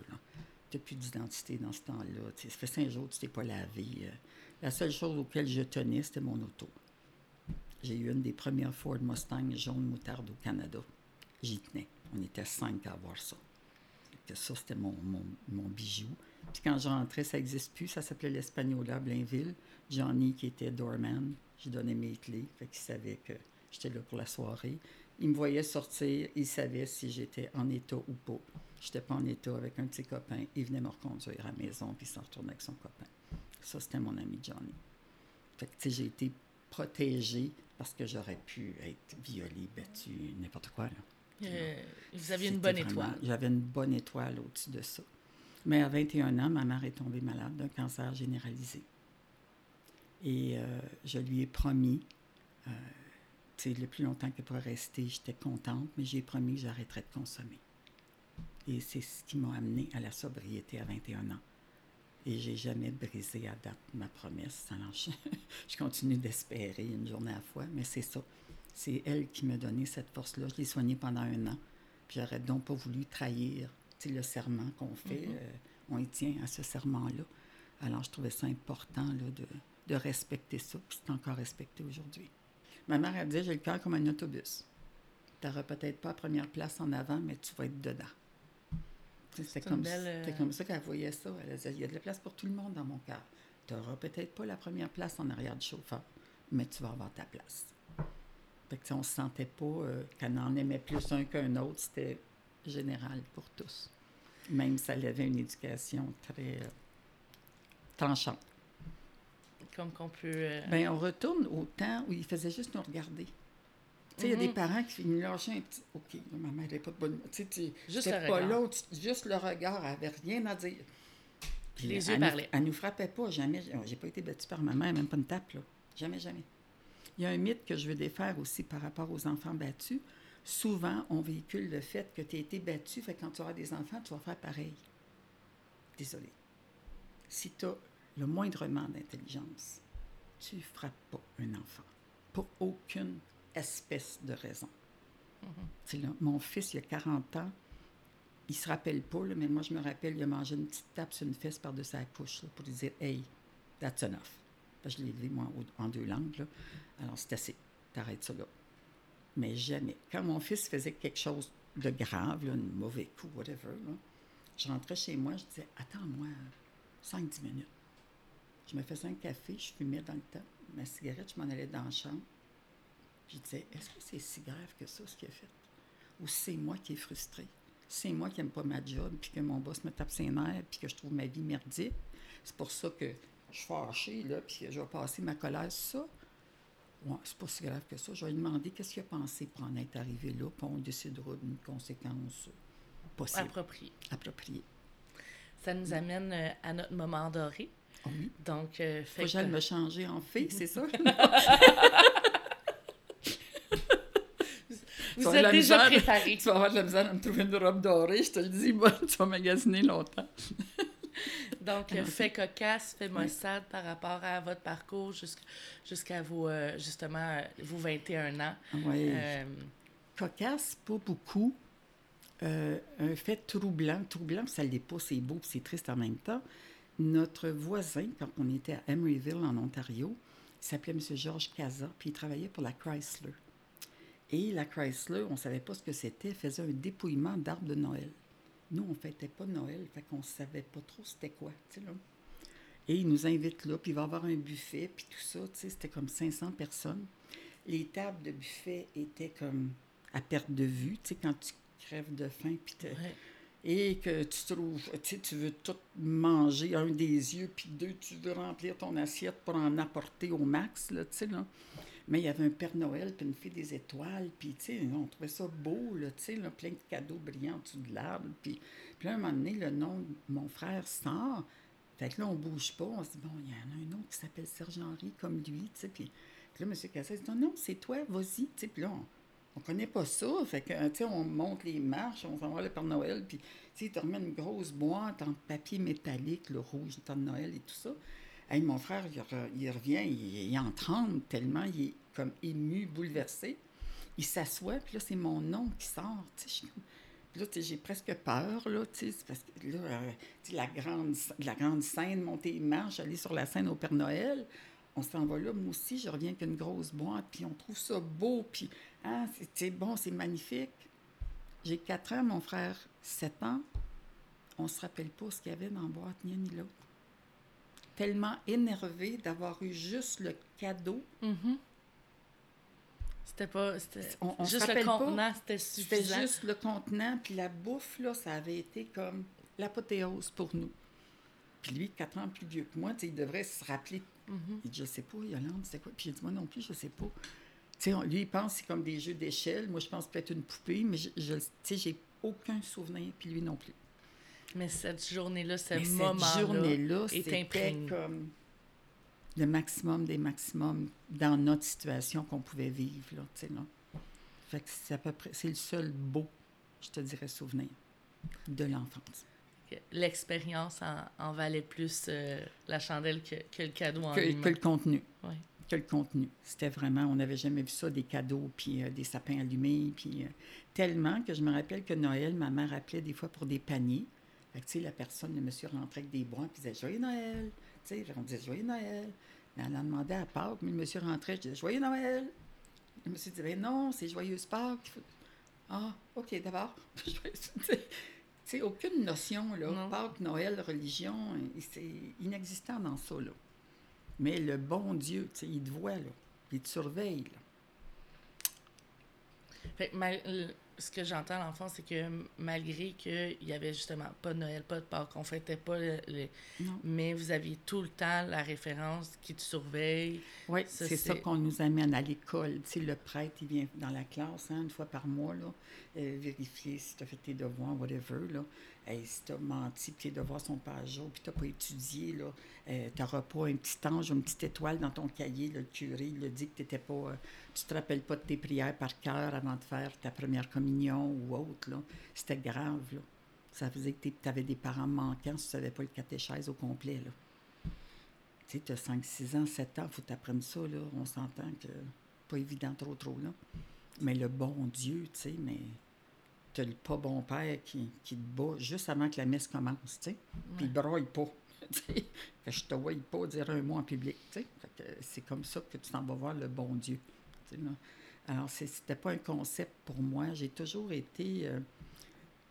Tu n'as plus d'identité dans ce temps-là. Ça fait 5 jours que tu t'es pas lavé. euh. La seule chose auquel je tenais, c'était mon auto. J'ai eu une des premières Ford Mustang jaune moutarde au Canada. J'y tenais. On était cinq à avoir ça. Ça, c'était mon, mon, mon bijou. Puis quand je rentrais, ça n'existe plus. Ça s'appelait l'Espagnola, Blainville. Johnny, qui était doorman, j'ai donné mes clés. Fait qu'il savait que j'étais là pour la soirée. Il me voyait sortir. Il savait si j'étais en état ou pas. Je n'étais pas en état avec un petit copain. Il venait me reconduire à la maison, puis il s'en retournait avec son copain. Ça, c'était mon ami Johnny. Fait que, j'ai été protégée parce que j'aurais pu être violée, battue, n'importe quoi, là. Euh, vous aviez une bonne vraiment- étoile. J'avais une bonne étoile au-dessus de ça. Mais à 21 ans, ma mère est tombée malade d'un cancer généralisé. Et euh, je lui ai promis, euh, le plus longtemps qu'elle pourrait rester, j'étais contente, mais j'ai promis que j'arrêterais de consommer. Et c'est ce qui m'a amené à la sobriété à 21 ans. Et j'ai jamais brisé à date ma promesse. Alors, je, je continue d'espérer une journée à la fois, mais c'est ça. C'est elle qui m'a donné cette force-là. Je l'ai soignée pendant un an. Puis j'aurais donc pas voulu trahir le serment qu'on fait. Mhm. euh, on y tient à ce serment-là. Alors, je trouvais ça important là, de, de respecter ça, puis c'est encore respecté aujourd'hui. Ma mère, elle disait, j'ai le cœur comme un autobus. Tu n'auras peut-être pas la première place en avant, mais tu vas être dedans. C'était comme, belle, euh, comme ça qu'elle voyait ça. Elle disait, il y a de la place pour tout le monde dans mon cœur. Tu n'auras peut-être pas la première place en arrière du chauffeur, mais tu vas avoir ta place. Fait que, on ne se sentait pas euh, qu'elle en aimait plus un qu'un autre. C'était général pour tous. Même si elle avait une éducation très euh, tranchante. Comme qu'on peut. euh, Ben, on retourne au temps où il faisait juste nous regarder. Tu sais, il y a des Mhm. parents qui nous lâchaient un petit. OK, ma mère n'est pas de bonne. Tu sais, Juste le pas regard. là, juste le regard, elle n'avait rien à dire. Puis Les elle yeux parlaient. Elle nous frappait pas, jamais. J'ai pas été battue par ma mère, même pas une tape, là. Jamais, jamais. Il y a un mythe que je veux défaire aussi par rapport aux enfants battus. Souvent, on véhicule le fait que tu as été battu, fait que quand tu auras des enfants, tu vas faire pareil. Désolé. Si tu as le moindrement d'intelligence, tu frappes pas un enfant. Pour aucune espèce de raison. Mon fils, il a 40 ans, il se rappelle pas, mais moi, je me rappelle, il a mangé une petite tape sur une fesse par-dessus la couche pour lui dire Hey, that's enough. Je l'ai élevé, moi, en deux langues. Alors, c'est assez. T'arrêtes ça là. Mais jamais. Quand mon fils faisait quelque chose de grave, un mauvais coup, whatever, je rentrais chez moi, je disais Attends-moi 5-10 minutes. Je me faisais un café, je fumais dans le temps. Ma cigarette, je m'en allais dans la chambre. Je disais Est-ce que c'est si grave que ça, ce qu'il a fait? Ou c'est moi qui est frustré? C'est moi qui n'aime pas ma job, puis que mon boss me tape ses nerfs, puis que je trouve ma vie merdique. C'est pour ça que je suis fâchée, là, puis que je vais passer ma colère sur ça. Ouais, c'est pas si grave que ça. Je vais lui demander qu'est-ce qu'il a pensé pour en être arrivé là, puis on décidera d'une conséquence possible, approprié. appropriée. Ça nous amène euh, à notre moment doré. Oui. Donc, euh, Faut fait que j'aille me changer en fille, c'est ça? vous êtes déjà misère. préparé. tu vas avoir de la misère à me trouver une robe dorée, je te le dis, moi, tu vas magasiner longtemps. Donc, Merci. fait cocasse, fait Oui. maussade par rapport à votre parcours jusqu'- jusqu'à vos, euh, justement, vos 21 ans. Oui. Euh, Cocasse, pas beaucoup. Euh, un fait troublant. Troublant, ça l'est pas, c'est beau, puis c'est triste en même temps. Notre voisin, quand on était à Emeryville, en Ontario, il s'appelait M. Georges Casa, puis il travaillait pour la Chrysler. Et la Chrysler, on ne savait pas ce que c'était, faisait un dépouillement d'arbres de Noël. Nous, on ne fêtait pas Noël, fait qu'on ne savait pas trop c'était quoi, tu sais, là. Et il nous invite là, puis il va y avoir un buffet, puis tout ça, tu sais, c'était comme 500 personnes. Les tables de buffet étaient comme à perte de vue, tu sais, quand tu crèves de faim, puis ouais. et que tu trouves, tu sais, tu veux tout manger, un des yeux, puis deux, tu veux remplir ton assiette pour en apporter au max, là, tu sais, là. Mais il y avait un Père Noël, puis une fille des étoiles, puis, tu sais, on trouvait ça beau, là, tu sais, plein de cadeaux brillants en dessous de l'arbre, puis, puis là, un moment donné, le nom de mon frère sort, fait que là, on bouge pas, on se dit, bon, il y en a un autre qui s'appelle Serge Henry, comme lui, tu sais, puis, là, M. Cassel dit, non, c'est toi, vas-y, tu sais, puis là, on, on connaît pas ça. Fait que, tu sais, on monte les marches, on va voir le Père Noël, puis, tu il te remet une grosse boîte en papier métallique, le rouge, le temps de Noël et tout ça. Mon frère, il, re- il revient, il, il en tremble tellement, il est comme ému, bouleversé. Il s'assoit, puis là, c'est mon nom qui sort, je Là, j'ai presque peur, là, parce que là, euh, la grande, la grande scène, monter les marches, aller sur la scène au Père Noël, on s'en va là. Moi aussi, je reviens avec une grosse boîte, puis on trouve ça beau, puis ah, c'est bon, c'est magnifique. J'ai 4 ans, mon frère 7 ans. On se rappelle pas ce qu'il y avait dans la boîte, ni ni l'autre. Tellement énervé d'avoir eu juste le cadeau. Mhm. C'était pas. C'était On- on juste le contenant, c'était C'était suffisant. juste le contenant, puis la bouffe, là, ça avait été comme l'apothéose pour nous. Puis lui, 4 ans plus vieux que moi, il devrait se rappeler Mhm. Il dit, je sais pas, Yolande, c'est quoi? Puis j'ai dit, moi non plus, je sais pas. On- lui, il pense que c'est comme des jeux d'échelle. Moi, je pense peut-être une poupée, mais je, je- sais, j'ai aucun souvenir, puis lui non plus. Mais cette journée-là, ce moment-là. cette journée-là, est comme le maximum des maximums dans notre situation qu'on pouvait vivre, là, tu sais, là. Fait que c'est à peu près, c'est le seul beau, je te dirais, souvenir de l'enfance. L'expérience en, en valait plus euh, la chandelle que, que le cadeau en Que, que le contenu. Que le contenu. C'était vraiment, on n'avait jamais vu ça, des cadeaux, puis euh, des sapins allumés, puis euh, tellement que je me rappelle que Noël, ma mère appelait des fois pour des paniers. Fait que, tu sais, la personne, le monsieur rentrait avec des bois, puis disait « Joyeux Noël! » Tu sais, on disait « Joyeux Noël! » Mais elle a demandé à Pâques, mais le monsieur rentrait, je disais Joyeux Noël. Le monsieur disait ben non, c'est Joyeuse Pâques. Ah, OK, d'abord. tu sais, aucune notion, là. Non. Pâques, Noël, religion, c'est inexistant dans ça, là. Mais le bon Dieu, tu sais, il te voit, là. Il te surveille, là. Fait que mal- le- ce que j'entends à l'enfant, c'est que malgré qu'il y avait justement pas de Noël, pas de Pâques, on fêtait pas le. Mais vous aviez tout le temps la référence qui te surveille. Oui, c'est ça qu'on nous amène à l'école. Tu sais, le prêtre, il vient dans la classe hein, une fois par mois, là, euh, vérifier si tu as fait tes devoirs, whatever. Là. Hey, si tu as menti, puis tes devoirs sont pas à jour, puis tu n'as pas étudié, là, euh, tu n'auras pas un petit ange une petite étoile dans ton cahier. le curé il a dit que t'étais pas, euh, tu te rappelles pas de tes prières par cœur avant de faire ta première communion ou autre. là. C'était grave. Là. Ça faisait que tu avais des parents manquants si tu savais pas le catéchèse au complet. Là. Tu sais, tu as 5, 6 ans, 7 ans, faut t'apprendre ça, là. On s'entend que pas évident trop, trop, là. Mais le bon Dieu, tu sais, mais tu le pas bon père qui, qui te bat juste avant que la messe commence, tu sais. Puis il broille pas, tu sais. Fait que je te vois pas dire un mot en public, c'est comme ça que tu t'en vas voir le bon Dieu, tu sais, là. Alors, c'était pas un concept pour moi. J'ai toujours été, euh,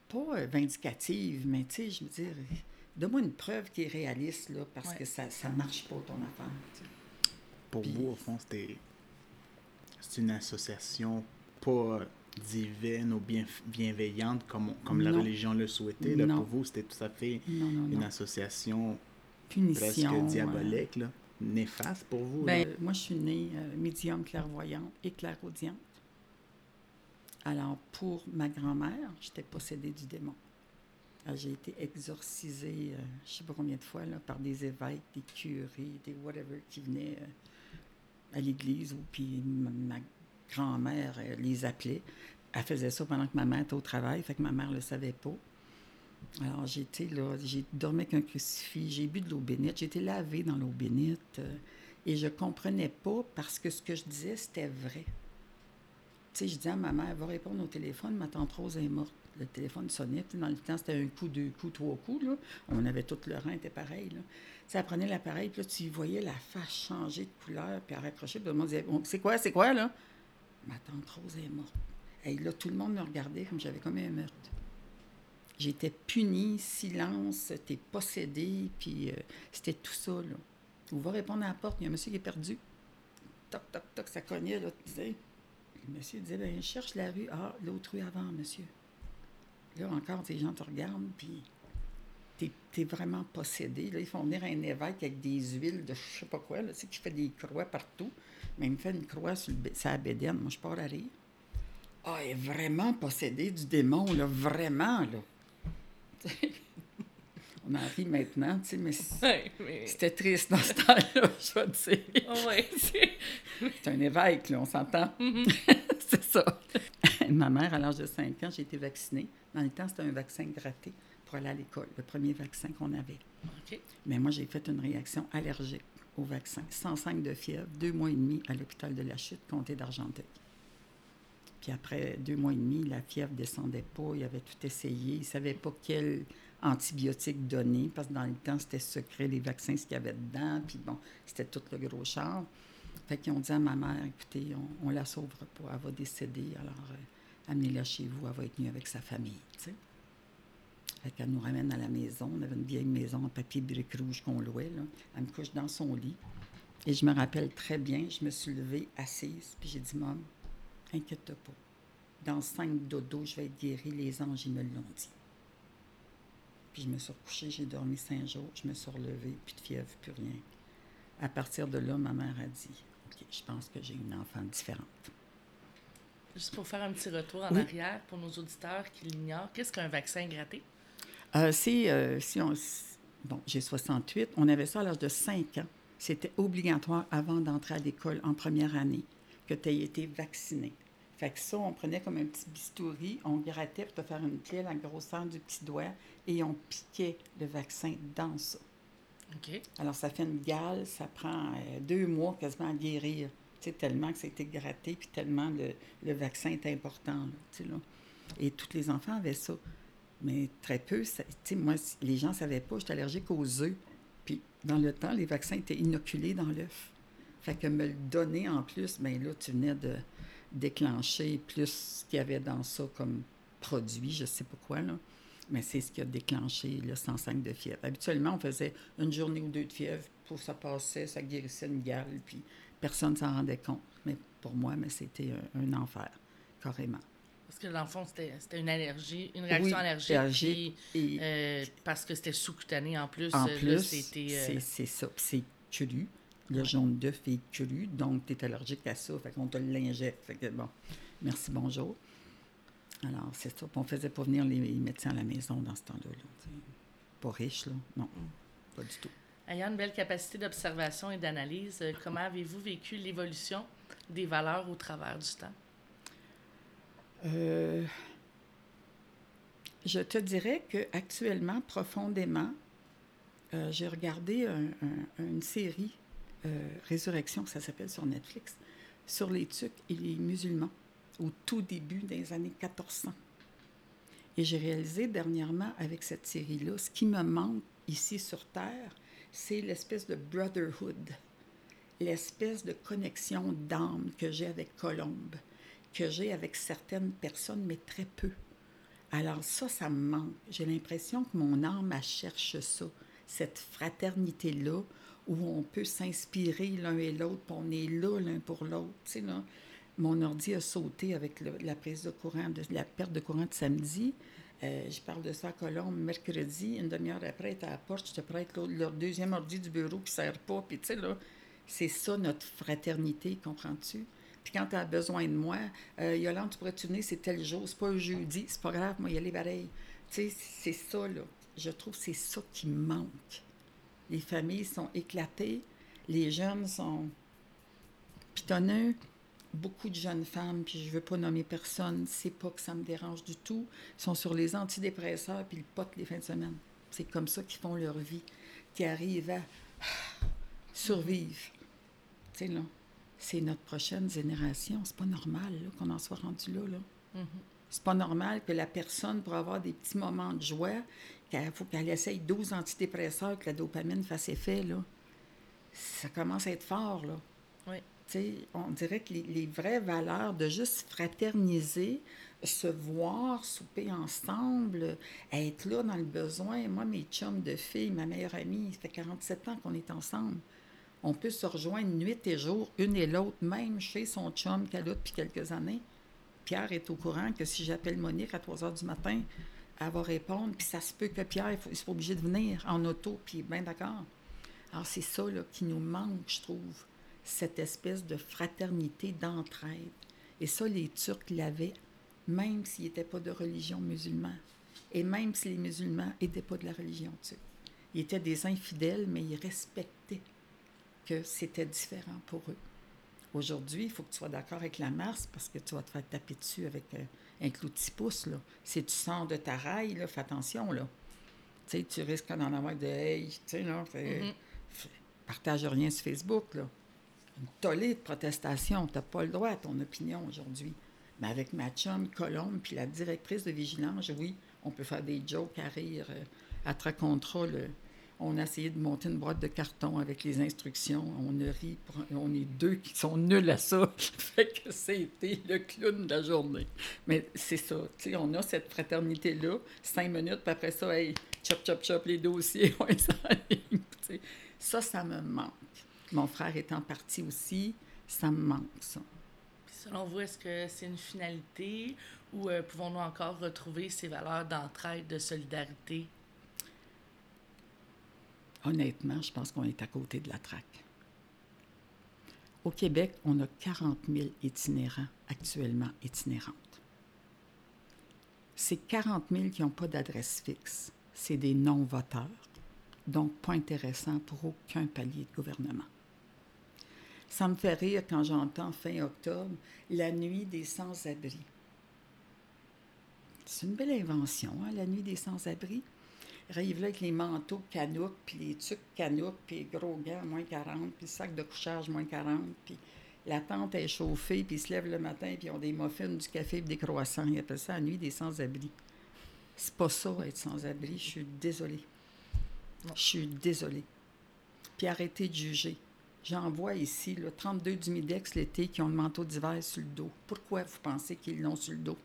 pas euh, vindicative, mais tu sais, je veux dire, donne-moi une preuve qui est réaliste, là, parce Ouais. que ça, ça marche pas, ton affaire, tu sais. Pour vous, au fond, c'était c'est une association pas divine ou bien, bienveillante comme, comme la religion le souhaitait. Là, pour vous, c'était tout à fait Non, non, une association Punition. presque euh, diabolique, là. néfaste pour vous. Ben, là. moi, je suis née euh, médium clairvoyante et clairaudiente. Alors, pour ma grand-mère, j'étais possédée du démon. J'ai été exorcisée, euh, je ne sais pas combien de fois, là, par des évêques, des curés, des whatever qui venaient euh, à l'église, ou puis ma, ma grand-mère euh, les appelait. Elle faisait ça pendant que ma mère était au travail, fait que ma mère ne le savait pas. Alors, j'étais là, j'ai dormi avec un crucifix, j'ai bu de l'eau bénite, été lavée dans l'eau bénite, euh, et je comprenais pas parce que ce que je disais, c'était vrai. Tu sais, je disais à ma mère, va répondre au téléphone, ma tante Rose est morte. Le téléphone sonnait. Dans le temps, c'était un coup, deux coups, trois coups. On avait tout le rein, était pareil. Là. Tu sais, elle prenait l'appareil, puis là, tu voyais la face changer de couleur, puis elle raccrochait, puis le monde disait, c'est quoi, c'est quoi, là? Ma tante Rose est morte. Et là, tout le monde me regardait comme j'avais commis un meurtre. J'étais punie, silence, t'es possédé, puis euh, c'était tout ça, là. On va répondre à la porte, il y a un monsieur qui est perdu. Toc, toc, toc, ça cognait, là, tu sais. Le monsieur disait, ben, cherche la rue. Ah, l'autre rue avant, monsieur. Là, encore, ces gens te regardent, puis t'es es vraiment possédé. Là, ils font venir un évêque avec des huiles de je sais pas quoi, là, tu sais, qui fait des croix partout. Mais il me fait une croix sur, le, sur la bédaine. Moi, je pars à rire. Ah, elle est vraiment possédée du démon, là, vraiment, là. On en rit maintenant, tu sais, mais c- Ouais, mais... c'était triste dans ce temps-là, je vais te dire. Oh, ouais, c'est- un évêque, là, on s'entend. c'est ça. Ma mère, à l'âge de 5 ans, j'ai été vaccinée. Dans le temps, c'était un vaccin gratté pour aller à l'école, le premier vaccin qu'on avait. Mais moi, j'ai fait une réaction allergique au vaccin. 105 de fièvre, deux mois et demi à l'hôpital de la Chute, comté d'Argenteuil. Puis après deux mois et demi, la fièvre descendait pas. Il avait tout essayé. Il ne savait pas quel antibiotique donner, parce que dans le temps, c'était secret, les vaccins, ce qu'il y avait dedans. Puis bon, c'était tout le gros char. Fait qu'ils ont dit à ma mère, écoutez, on ne la sauvera pas, elle va décéder, alors euh, amenez-la chez vous, elle va être mieux avec sa famille. Fait qu'elle nous ramène à la maison, on avait une vieille maison en papier brique rouge qu'on louait, là. Elle me couche dans son lit. Et je me rappelle très bien, je me suis levée assise, puis j'ai dit, Maman, inquiète pas. Dans cinq dodos, je vais être guérie, les anges, ils me l'ont dit. Puis je me suis recouchée, j'ai dormi cinq jours, je me suis relevée, plus de fièvre, plus rien. À partir de là, ma mère a dit, OK, je pense que j'ai une enfant différente. Juste pour faire un petit retour en Oui. arrière pour nos auditeurs qui l'ignorent, qu'est-ce qu'un vaccin gratté? Euh, c'est, euh, si on, bon, j'ai 68, on avait ça à l'âge de 5 ans. C'était obligatoire avant d'entrer à l'école en première année que tu aies été vacciné. Fait que ça, on prenait comme un petit bistouri, on grattait pour te faire une clé à la grosseur du petit doigt et on piquait le vaccin dans ça. OK. Alors, ça fait une gale, ça prend euh, deux mois quasiment à guérir. Tu sais, tellement que ça a été gratté, puis tellement le, le vaccin est important. là, tu sais, là. Et tous les enfants avaient ça. Mais très peu, ça- moi, les gens ne savaient pas, j'étais allergique aux œufs. Puis, dans le temps, les vaccins étaient inoculés dans l'œuf. Fait que me le donner en plus, ben là, tu venais de déclencher plus ce qu'il y avait dans ça comme produit, je sais pas quoi, là. Mais c'est ce qui a déclenché le 105 de fièvre. Habituellement, on faisait une journée ou deux de fièvre, pour ça passait, ça guérissait une gale, puis personne ne s'en rendait compte. Mais pour moi, mais c'était un enfer, carrément. Parce que dans le fond, c'était une allergie, une réaction Oui, allergique. allergique, puis, et- euh, parce que c'était sous-cutané en plus. En plus, c'était, euh, c'est ça. C'est cru. Le jaune d'œuf est cru, donc tu es allergique à ça. Fait qu'on te l'injecte. Fait que bon, merci, bonjour. Alors, c'est ça. On faisait pas venir les, médecins à la maison dans ce temps-là. pas riche, là. Non, pas du tout. Ayant une belle capacité d'observation et d'analyse, euh, comment avez-vous vécu l'évolution des valeurs au travers du temps? Euh, je te dirais que actuellement, profondément, euh, j'ai regardé un- un- une série, euh, Résurrection, ça s'appelle sur Netflix, sur les Turcs et les musulmans au tout début des années 1400. Et j'ai réalisé dernièrement avec cette série-là, ce qui me manque ici sur Terre, c'est l'espèce de brotherhood, l'espèce de connexion d'âme que j'ai avec Colombe, que j'ai avec certaines personnes, mais très peu. Alors ça, ça me manque. J'ai l'impression que mon âme, cherche ça, cette fraternité-là, où on peut s'inspirer l'un et l'autre, puis on est là l'un pour l'autre. Tu sais, là, mon ordi a sauté avec la prise de courant, de, la perte de courant de samedi. Euh, je parle de ça à Colombe mercredi, une demi-heure après, tu à la porte, je te prête leur deuxième ordi du bureau qui ne sert pas. Puis tu sais, là, c'est ça notre fraternité, comprends-tu? Puis quand tu as besoin de moi, euh, Yolande, tu pourrais-tu venir, c'est tel jour, c'est pas un jeudi, c'est pas grave, moi, y aller pareil. Tu sais, c'est ça, là. Je trouve que c'est ça qui manque. Les familles sont éclatées, les jeunes sont pitonneux. Beaucoup de jeunes femmes, puis je veux pas nommer personne, c'est pas que ça me dérange du tout, sont sur les antidépresseurs puis le pot les fins de semaine. C'est comme ça qu'ils font leur vie, qui arrivent à survivre. Tu sais, là, c'est notre prochaine génération. C'est pas normal qu'on en soit rendu là. là. Mhm. C'est pas normal que la personne, pour avoir des petits moments de joie, qu'il faut qu'elle essaye 12 antidépresseurs, que la dopamine fasse effet, là. Ça commence à être fort, là. Oui. On dirait que les, les vraies valeurs de juste fraterniser, se voir, souper ensemble, être là dans le besoin. Moi, mes chums de filles, ma meilleure amie, ça fait 47 ans qu'on est ensemble. On peut se rejoindre nuit et jour, une et l'autre, même chez son chum qu'elle a depuis quelques années. Pierre est au courant que si j'appelle Monique à 3 heures du matin, elle va répondre, puis ça se peut que Pierre, il soit obligé de venir en auto, puis bien d'accord. Alors, c'est ça qui nous manque, je trouve, cette espèce de fraternité, d'entraide. Et ça, les Turcs l'avaient, même s'ils n'étaient pas de religion musulmane. Et même si les musulmans n'étaient pas de la religion turque. Ils étaient des infidèles, mais ils respectaient que c'était différent pour eux. Aujourd'hui, il faut que tu sois d'accord avec la masse parce que tu vas te faire taper dessus avec euh, un clou de six pouces. Là. Si tu sors de ta raille, là, fais attention. Là. Tu risques d'en avoir de hey, tu sais, là, Mhm. fais- partage rien sur Facebook. Là. Une tollée de protestation. Tu n'as pas le droit à ton opinion aujourd'hui. Mais avec ma chum Colombe puis la directrice de vigilance, oui, on peut faire des jokes à rire. euh, à te le- on a essayé de monter une boîte de carton avec les instructions. On a ri. on est deux qui sont nuls à ça. fait que c'était le clown de la journée. Mais c'est ça. On a cette fraternité-là. Cinq minutes, puis après ça, hey, chop, chop, chop, les dossiers, Ça, ça me manque. Mon frère étant parti aussi, ça me manque, ça. Selon vous, est-ce que c'est une finalité ou euh, pouvons-nous encore retrouver ces valeurs d'entraide, de solidarité? Honnêtement, je pense qu'on est à côté de la traque. Au Québec, on a 40 000 itinérants actuellement itinérantes. Ces 40 000 qui n'ont pas d'adresse fixe, c'est des non-voteurs, donc pas intéressants pour aucun palier de gouvernement. Ça me fait rire quand j'entends fin octobre la nuit des sans-abri. C'est une belle invention, hein, la nuit des sans-abri arrive là avec les manteaux canouques, puis les tucs canouques, puis les gros gants, moins 40, puis le sac de couchage, moins 40, puis la tente est chauffée, puis ils se lèvent le matin, puis ils ont des muffins, du café, puis des croissants. Ils appellent ça la nuit des sans-abri. C'est pas ça, être sans-abri. Je suis désolée. Je suis désolée. Puis arrêtez de juger. J'en vois ici, là, 32 du Midex l'été qui ont le manteau d'hiver sur le dos. Pourquoi vous pensez qu'ils l'ont sur le dos?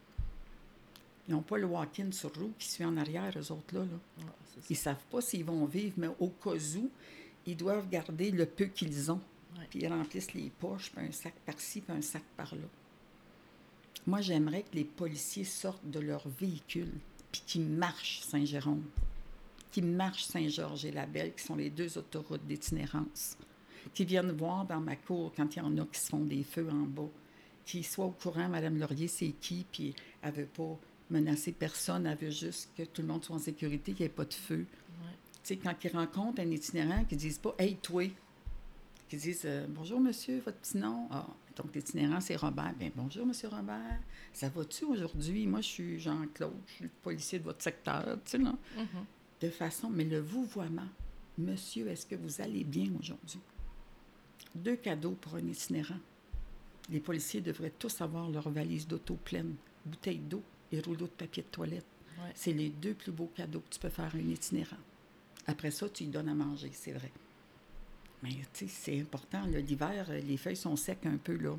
Ils n'ont pas le walk-in sur roue qui suit en arrière, eux autres, là. là. Ouais, c'est ça. Ils savent pas s'ils vont vivre, mais au cas où, ils doivent garder le peu qu'ils ont. Puis ils remplissent les poches, puis un sac par-ci, puis un sac par-là. Moi, j'aimerais que les policiers sortent de leur véhicule, puis qu'ils marchent Saint-Jérôme, qu'ils marchent Saint-Georges-et-Labelle, qui sont les deux autoroutes d'itinérance, qu'ils viennent voir dans ma cour quand il y en a qui se font des feux en bas, qu'ils soient au courant, Madame Laurier, c'est qui, puis elle veut pas menacer personne, elle veut juste que tout le monde soit en sécurité, qu'il n'y ait pas de feu. Ouais. Tu sais, quand ils rencontrent un itinérant, qu'ils disent pas Hey, toi Qu'ils disent euh, Bonjour, monsieur, votre petit nom. Ah, donc, l'itinérant, c'est Robert. Bien, bonjour, monsieur Robert. Ça va-tu aujourd'hui? Moi, je suis Jean-Claude, je suis le policier de votre secteur, tu sais, là. Mhm. De façon, mais le vouvoiement. Monsieur, est-ce que vous allez bien aujourd'hui? Deux cadeaux pour un itinérant. Les policiers devraient tous avoir leur valise d'auto pleine, bouteille d'eau et rouleau de papier de toilette. Ouais. C'est les deux plus beaux cadeaux que tu peux faire à un itinérant. Après ça, tu lui donnes à manger, c'est vrai. Mais tu sais, c'est important. L'hiver, euh, les feuilles sont secs un peu, là.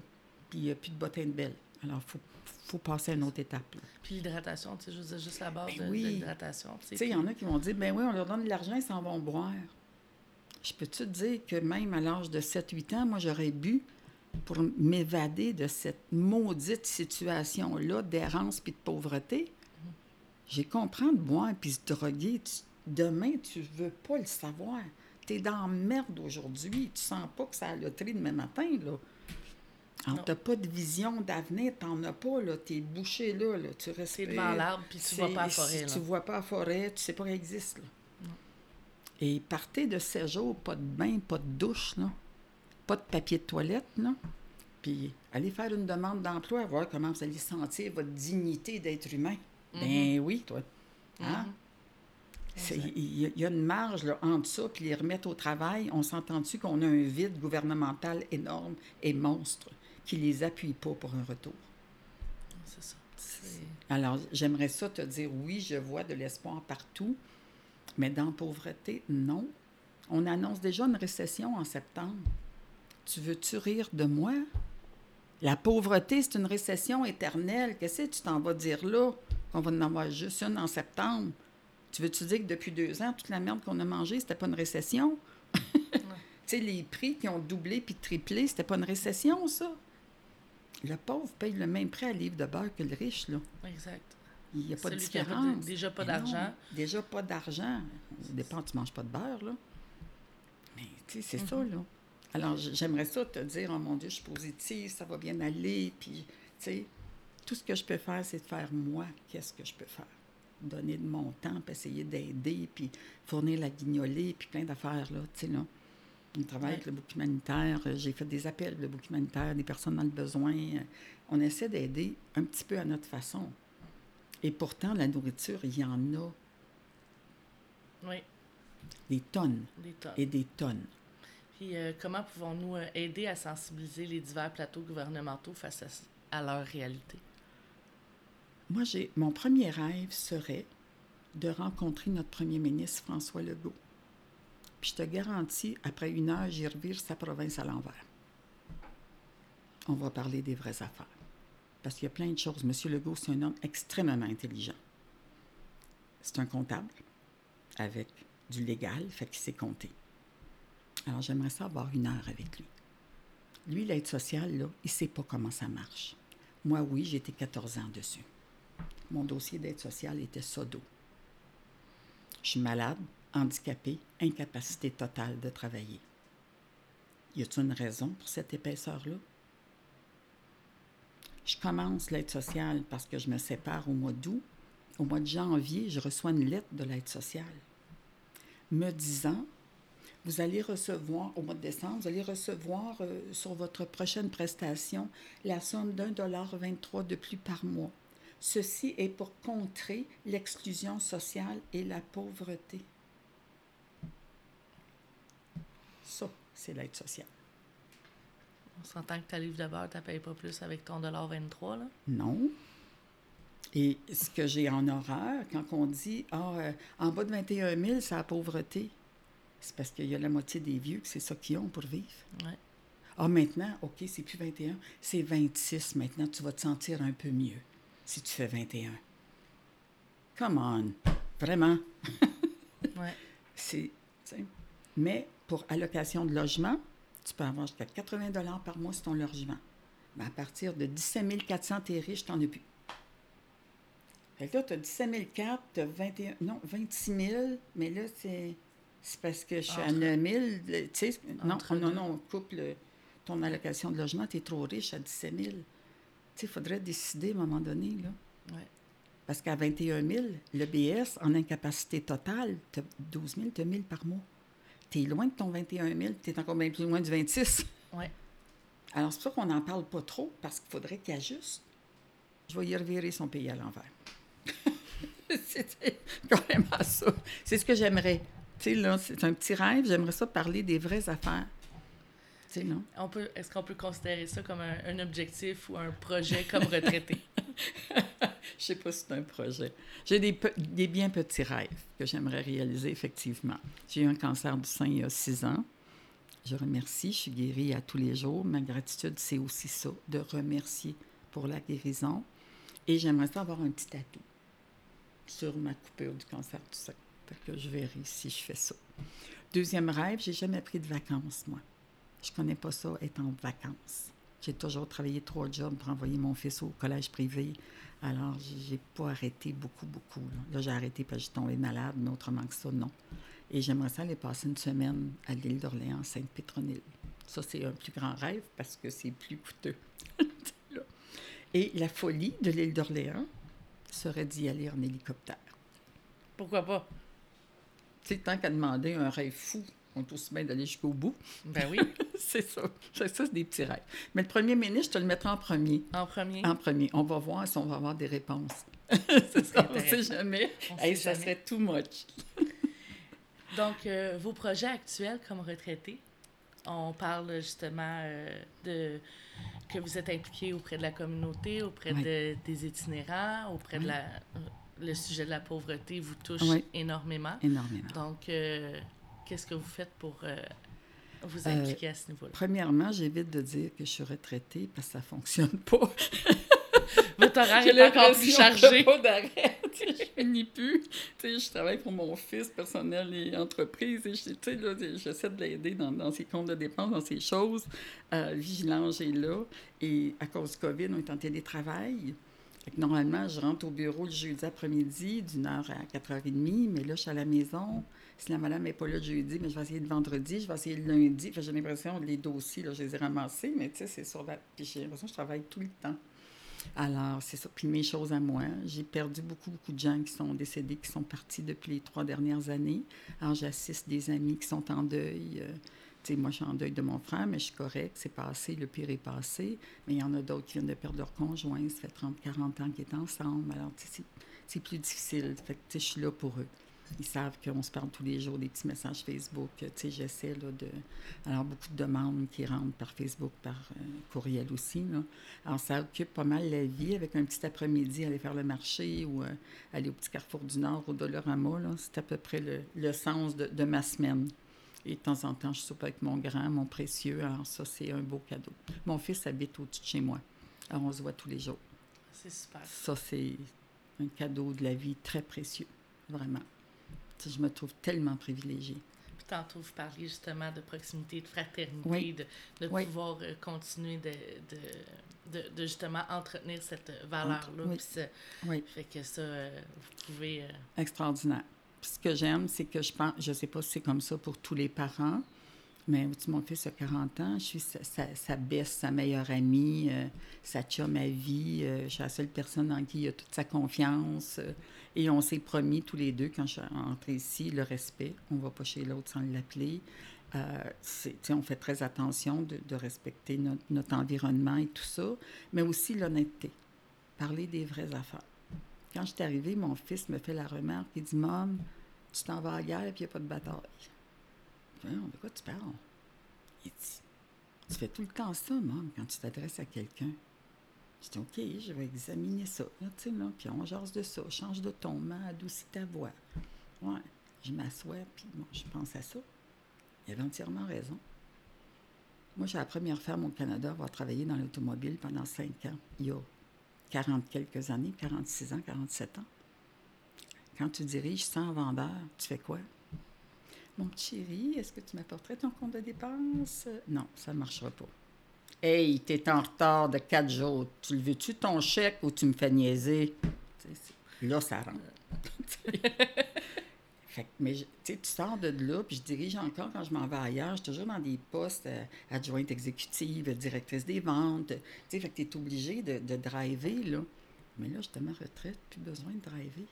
Puis il n'y a plus de bottins de belle. Alors, il faut, faut passer à une autre étape. là. Puis l'hydratation, tu sais, je veux dire, juste la base Ben de, oui. de l'hydratation. tu sais, il y en a qui vont dire, ben oui, on leur donne de l'argent, ils s'en vont boire. Je peux-tu te dire que même à l'âge de 7-8 ans, moi, j'aurais bu pour m'évader de cette maudite situation-là d'errance puis de pauvreté? J'ai compris de boire puis se droguer. Tu- demain, tu veux pas le savoir. Tu es dans merde aujourd'hui. Tu sens pas que c'est la loterie demain matin, là. T'as pas de vision d'avenir, t'en as pas, là. T'es bouché là, là. Tu restes devant l'arbre, puis tu vois pas la forêt, là. Tu vois pas la forêt, tu sais pas qu'elle existe, là. Et partez de séjour, pas de bain, pas de douche, là. Pas de papier de toilette, là. Puis allez faire une demande d'emploi, voir comment vous allez sentir votre dignité d'être humain. Ben oui, toi. Hein? Mhm. Exact. Il y, a- une marge là, entre ça puis les remettre au travail. On s'entend-tu qu'on a un vide gouvernemental énorme et monstre qui les appuie pas pour un retour? C'est ça. C'est- Alors, j'aimerais ça te dire oui, je vois de l'espoir partout, mais dans la pauvreté, non. On annonce déjà une récession en septembre. Tu veux-tu rire de moi? La pauvreté, c'est une récession éternelle. Qu'est-ce que tu t'en vas dire là? Qu'on va en avoir juste une en septembre? Tu veux-tu dire que depuis deux ans, toute la merde qu'on a mangée, c'était pas une récession? tu sais, les prix qui ont doublé puis triplé, c'était pas une récession, ça? Le pauvre paye le même prix à livre de beurre que le riche, là. Exact. Il n'y a pas de qui a différence. déjà pas non, d'argent. Déjà pas d'argent. Ça dépend, tu manges pas de beurre, là. Mais, tu sais, c'est ça, Mm-hmm. là. Alors, j'aimerais ça te dire, oh mon Dieu, je suis positive, ça va bien aller, puis, tu sais, tout ce que je peux faire, c'est de faire moi, qu'est-ce que je peux faire? Donner de mon temps, puis essayer d'aider, puis fournir la guignolée, puis plein d'affaires, là, tu sais, là. On travaille Ouais. avec le bouc humanitaire, euh, j'ai fait des appels, le bouc humanitaire, des personnes dans le besoin. euh, On essaie d'aider un petit peu à notre façon. Et pourtant, la nourriture, il y en a Oui, des tonnes des tonnes. et des tonnes. Puis euh, comment pouvons-nous euh, aider à sensibiliser les divers plateaux gouvernementaux face à, leur réalité? Moi, j'ai mon premier rêve serait de rencontrer notre premier ministre François Legault. Puis je te garantis, après une heure, j'y revire sa province à l'envers. On va parler des vraies affaires. Parce qu'il y a plein de choses. Monsieur Legault, c'est un homme extrêmement intelligent. C'est un comptable avec du légal, fait qu'il sait compter. Alors, j'aimerais ça avoir une heure avec lui. Lui, l'aide sociale, là, il sait pas comment ça marche. Moi, oui, été 14 ans dessus. Mon dossier d'aide sociale était sodo. Je suis malade, handicapée, incapacité totale de travailler. Y a-t-il une raison pour cette épaisseur-là? Je commence l'aide sociale parce que je me sépare au mois d'août. Au mois de janvier, je reçois une lettre de l'aide sociale me disant vous allez recevoir, au mois de décembre, vous allez recevoir euh, sur votre prochaine prestation la somme d'un dollar 23 de plus par mois. Ceci est pour contrer l'exclusion sociale et la pauvreté. Ça, c'est l'aide sociale. On s'entend que ta livre de beurre, tu ne payes pas plus avec ton dollar 23, là? Non. Et ce que j'ai en horreur, quand on dit, ah, euh, en bas de 21 000, c'est la pauvreté. C'est parce qu'il y a la moitié des vieux que c'est ça qu'ils ont pour vivre. Ouais. Ah, maintenant, OK, c'est plus 21, c'est 26 maintenant. Tu vas te sentir un peu mieux si tu fais 21. Come on. Vraiment. Ouais. C'est. Mais pour allocation de logement, tu peux avoir jusqu'à 80 par mois sur ton logement. Mais à partir de 17 400, tu es riche, tu n'en as plus. Fait que là, tu as 17 400, tu as 21, non, 26 000, mais là, c'est, c'est parce que je suis à Entre- 9 000. le- Tu sais, non, non, non, on coupe le- ton allocation de logement, tu es trop riche à 17 000. Tu sais, il faudrait décider à un moment donné, là. Ouais. Parce qu'à 21 000, le BS, en incapacité totale, tu 12 000, tu as 000 par mois. Tu es loin de ton 21 000, tu es encore bien plus loin du 26 Ouais. Alors, c'est pour ça qu'on n'en parle pas trop, parce qu'il faudrait qu'il ajuste. Je vais y revirer son pays à l'envers. Carrément ça. C'est ce que j'aimerais. Tu sais, là, c'est un petit rêve. J'aimerais ça parler des vraies affaires. Tu sais, non? On peut, est-ce qu'on peut considérer ça comme un, un objectif ou un projet comme retraité? Je sais pas si c'est un projet. J'ai des, pe- des bien petits rêves que j'aimerais réaliser, effectivement. J'ai eu un cancer du sein il y a six ans. Je remercie, je suis guérie à tous les jours. Ma gratitude, c'est aussi ça, de remercier pour la guérison. Et j'aimerais ça avoir un petit tatou sur ma coupure du cancer du sein. Que je verrai si je fais ça. Deuxième rêve, j'ai jamais pris de vacances, moi. Je connais pas ça, être en vacances. J'ai toujours travaillé trois jobs pour envoyer mon fils au collège privé. Alors, j'ai pas arrêté beaucoup, beaucoup. Là, Là, j'ai arrêté parce que je suis tombée malade, mais autrement que ça, non. Et j'aimerais ça aller passer une semaine à l'île d'Orléans, Sainte-Pétronille. Ça, c'est un plus grand rêve parce que c'est plus coûteux. Et la folie de l'île d'Orléans serait d'y aller en hélicoptère. Pourquoi pas? Tu sais, tant qu'à demander un rêve fou, on est aussi bien d'aller jusqu'au bout. Ben oui, c'est ça. Ça, c'est des petits rêves. Mais le premier ministre, je te le mettrai en premier. en premier. En premier. On va voir si on va avoir des réponses. c'est ça, on ne sait jamais. On Hey, sait ça jamais. serait too much. Donc, euh, vos projets actuels comme retraité, on parle justement euh, de que vous êtes impliqué auprès de la communauté, auprès Oui. de- des itinérants, auprès de la... Le sujet de la pauvreté vous touche Oui. énormément. Énormément. Donc, euh, qu'est-ce que vous faites pour euh, vous Euh, impliquer à ce niveau-là? Premièrement, j'évite de dire que je suis retraitée parce que ça ne fonctionne pas. Votre horaire est encore plus chargé. pas d'arrêt. Je finis plus. Tu sais, je travaille pour mon fils personnel et entreprise. Et j'essaie de l'aider dans, dans ses comptes de dépenses, dans ses choses. Euh, Vigilance est là. Et à cause du COVID, on est en télétravail. Normalement, je rentre au bureau le jeudi après-midi, d'une heure à 4h30, mais là, je suis à la maison. Si la madame n'est pas là le jeudi, mais je vais essayer le vendredi, je vais essayer le lundi. J'ai l'impression que les dossiers, là, je les ai ramassés, mais tu sais, c'est sur la... Puis j'ai l'impression que je travaille tout le temps. Alors, c'est ça. Puis mes choses à moi. J'ai perdu beaucoup, beaucoup de gens qui sont décédés, qui sont partis depuis les trois dernières années. Alors, j'assiste des amis qui sont en deuil. euh, moi, je suis en deuil de mon frère, mais je suis correcte. C'est passé, le pire est passé. Mais il y en a d'autres qui viennent de perdre leur conjoint. Ça fait 30, 40 ans qu'ils étaient ensemble. Alors, c'est- plus difficile. Fait je suis là pour eux. Ils savent qu'on se parle tous les jours, des petits messages Facebook. Tu sais, j'essaie là, de... Alors, beaucoup de demandes qui rentrent par Facebook, par euh, courriel aussi. Alors, ça occupe pas mal la vie avec un petit après-midi, aller faire le marché ou euh, aller au petit Carrefour du Nord, au Dolorama. là. C'est à peu près le, sens de ma semaine. Et de temps en temps, je soupe avec mon grand, mon précieux. Alors, ça, c'est un beau cadeau. Mon fils habite au-dessus de chez moi. Alors, on se voit tous les jours. C'est super. Ça, c'est un cadeau de la vie très précieux, vraiment. Je me trouve tellement privilégiée. Puis tantôt, vous parliez justement de proximité, de fraternité, Oui. de, de Oui. pouvoir euh, continuer de, de, justement entretenir cette valeur-là. Oui. Puis ça- Oui. fait que ça, euh, vous pouvez... euh, extraordinaire. Ce que j'aime, c'est que je pense, je sais pas si c'est comme ça pour tous les parents, mais tu mon fils a 40 ans, je suis sa, baisse, sa meilleure amie, euh, sa à vie, euh, je suis la seule personne en qui il a toute sa confiance. euh, et on s'est promis tous les deux, quand je suis entrée ici, le respect. On va pas chez l'autre sans l'appeler. Euh, on fait très attention de, de respecter notre, notre environnement et tout ça, mais aussi l'honnêteté. Parler des vraies affaires. Quand je suis arrivée, mon fils me fait la remarque. Il dit Mom, tu t'en vas à la guerre et il n'y a pas de bataille. Je de quoi tu parles? Il dit Tu fais tout le temps ça, Mom, quand tu t'adresses à quelqu'un. Je dis OK, je vais examiner ça. Tu sais, là, puis on jase de ça. Change de ton, adoucis ta voix. Ouais. Je m'assois, puis je pense à ça. Il avait entièrement raison. Moi, j'ai la première femme au Canada à avoir travaillé dans l'automobile pendant cinq ans, il y a 40 quelques années, 46 ans, 47 ans. Quand tu diriges 100 vendeurs, tu fais quoi? Mon petit chéri, est-ce que tu m'apporterais ton compte de dépenses? Non, ça ne marchera pas. Hey, t'es en retard de quatre jours. Tu le veux-tu ton chèque ou tu me fais niaiser? Là, ça rentre. Fait que, mais je- tu sais, tu sors de là, puis je dirige encore quand je m'en vais ailleurs. Je suis toujours dans des postes euh, adjointe exécutive, directrice des ventes. Tu sais, fait que tu es obligé de, de driver, là. Mais là, j'étais à ma retraite, plus besoin de driver.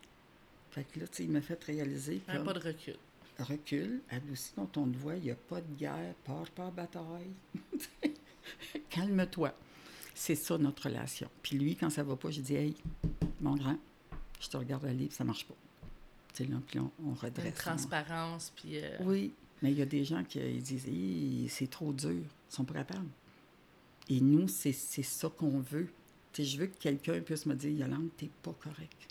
Fait que là, tu sais, il m'a fait réaliser que pas de recul. recule, adoucis dans ton voix, il n'y a pas de guerre, pars pas bataille. Calme-toi. C'est ça notre relation. Puis lui, quand ça va pas, je dis Hey, mon grand, je te regarde aller, puis ça marche pas. Là, puis on, on Une redresse. transparence, puis... euh, Oui, mais il y a des gens qui ils disent c'est trop dur, ils sont pas capables. Et nous, c'est c'est ça qu'on veut. Tu sais, je veux que quelqu'un puisse me dire Yolande, t'es pas correct.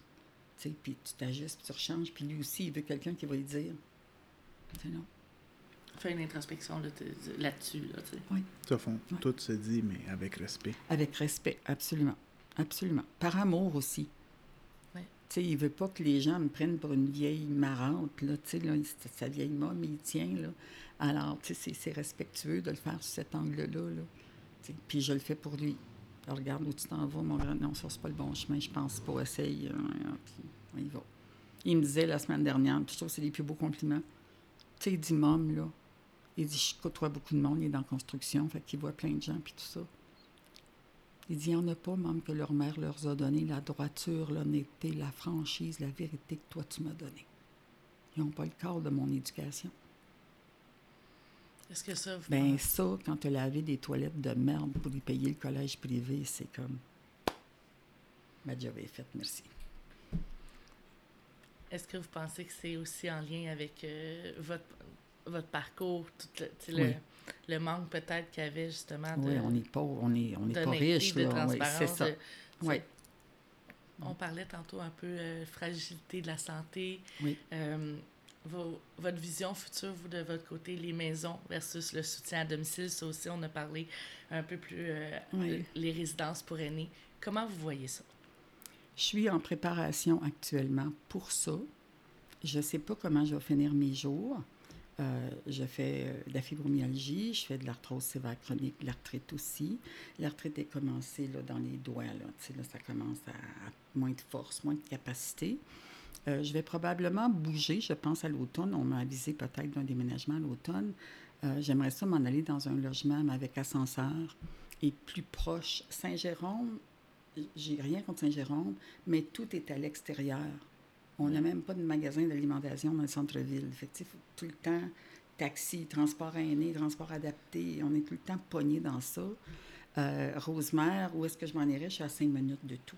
Puis tu t'ajustes, puis tu rechanges, puis lui aussi, il veut quelqu'un qui va lui dire. Sais, non. Fais une introspection là-dessus, là, fond, Ouais. tout se dit, mais avec respect. Avec respect, absolument. Absolument. Par amour aussi. Sais, il veut pas que les gens me prennent pour une vieille marrante, là, tu sais, là, sa vieille môme, il tient, là. Alors, tu sais, c'est- respectueux de le faire sous cet angle-là, Puis je le fais pour lui. Regarde où tu t'en vas, mon grand? Non, ça, c'est pas le bon chemin, je pense pas. Essaye. euh, euh, puis va. Il me disait la semaine dernière, puis je c'est les plus beaux compliments. Tu sais, il dit, môme, là. Il dit, je côtoie beaucoup de monde, il est dans construction, fait qu'il voit plein de gens, puis tout ça. Il dit, il n'y en a pas, même, que leur mère leur a donné la droiture, l'honnêteté, la franchise, la vérité que toi, tu m'as donnée. Ils n'ont pas le corps de mon éducation. Est-ce que ça, vous Ben ça, quand tu as lavé des toilettes de merde pour y payer le collège privé, c'est comme... Ma job est faite, merci. est-ce que vous pensez que c'est aussi en lien avec euh, votre, votre parcours, tout le, tu sais, Oui. le, le manque peut-être qu'il y avait justement de... Oui, on n'est pas, on est, on est pas riche, de là. C'est ça. de- Oui, On parlait tantôt un peu euh, fragilité de la santé. oui. Euh, vos- votre vision future, vous, de votre côté, les maisons versus le soutien à domicile, ça aussi, on a parlé un peu plus, euh, Oui. les résidences pour aînés. Comment vous voyez ça? Je suis en préparation actuellement pour ça. Je ne sais pas comment je vais finir mes jours. Euh, je fais euh, de la fibromyalgie, je fais de l'arthrose sévère chronique, de l'arthrite aussi. L'arthrite est commencée là, dans les doigts. Là. Là, ça commence à, moins de force, moins de capacité. Euh, je vais probablement bouger, je pense, à l'automne. On m'a avisé peut-être d'un déménagement à l'automne. J'aimerais ça m'en aller dans un logement avec ascenseur et plus proche. Saint-Jérôme, j'ai rien contre Saint-Jérôme, mais tout est à l'extérieur. On n'a même pas de magasin d'alimentation dans le centre-ville. Fait que, faut tout le temps, taxi, transport aîné, transport adapté, on est tout le temps pogné dans ça. Euh, Rosemère, où est-ce que je m'en irais? Je suis à cinq minutes de tout.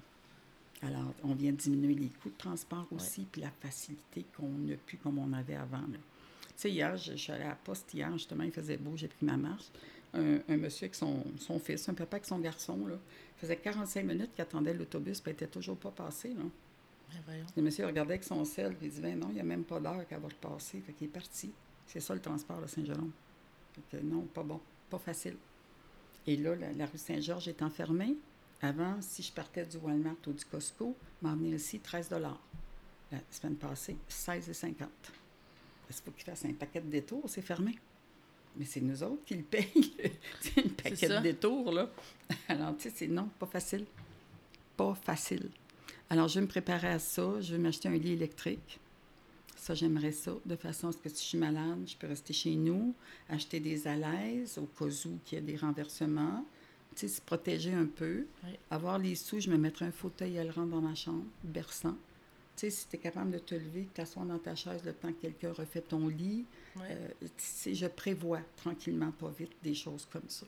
Alors, on vient de diminuer les coûts de transport aussi, puis la facilité qu'on n'a plus comme on avait avant. là. Tu sais, hier, je, je suis allée à la poste hier, justement, il faisait beau, j'ai pris ma marche. Un, un monsieur avec son, son fils, un papa avec son garçon, là, faisait 45 minutes qu'il attendait l'autobus, puis il n'était toujours pas passé. Là. Ben. Le monsieur regardait avec son sel, puis il dit ben non, il n'y a même pas d'heure qu'elle va repasser. Fait qu'il est parti. C'est ça le transport de Saint-Jérôme. Fait que non, pas bon, pas facile. Et là, la, la rue Saint-Georges est enfermée. Avant, si je partais du Walmart ou du Costco, m'en venir ici 13 La semaine passée, 16,50 Parce qu'il faut qu'il fasse un paquet de détours, c'est fermé. Mais c'est nous autres qui le payent. c'est un paquet de détours, là. Alors, tu sais, c'est non, pas facile. Pas facile. Alors, je vais me préparer à ça. Je vais m'acheter un lit électrique. Ça, j'aimerais ça, de façon à ce que si je suis malade, je peux rester chez nous, acheter des alaises au cas où il y a des renversements, tu sais, se protéger un peu. Oui. Avoir les sous, je me mettrai un fauteuil à rentre dans ma chambre, berçant. Tu sais, si tu es capable de te lever, de t'asseoir dans ta chaise le temps que quelqu'un refait ton lit, euh, tu sais, je prévois tranquillement, pas vite, des choses comme ça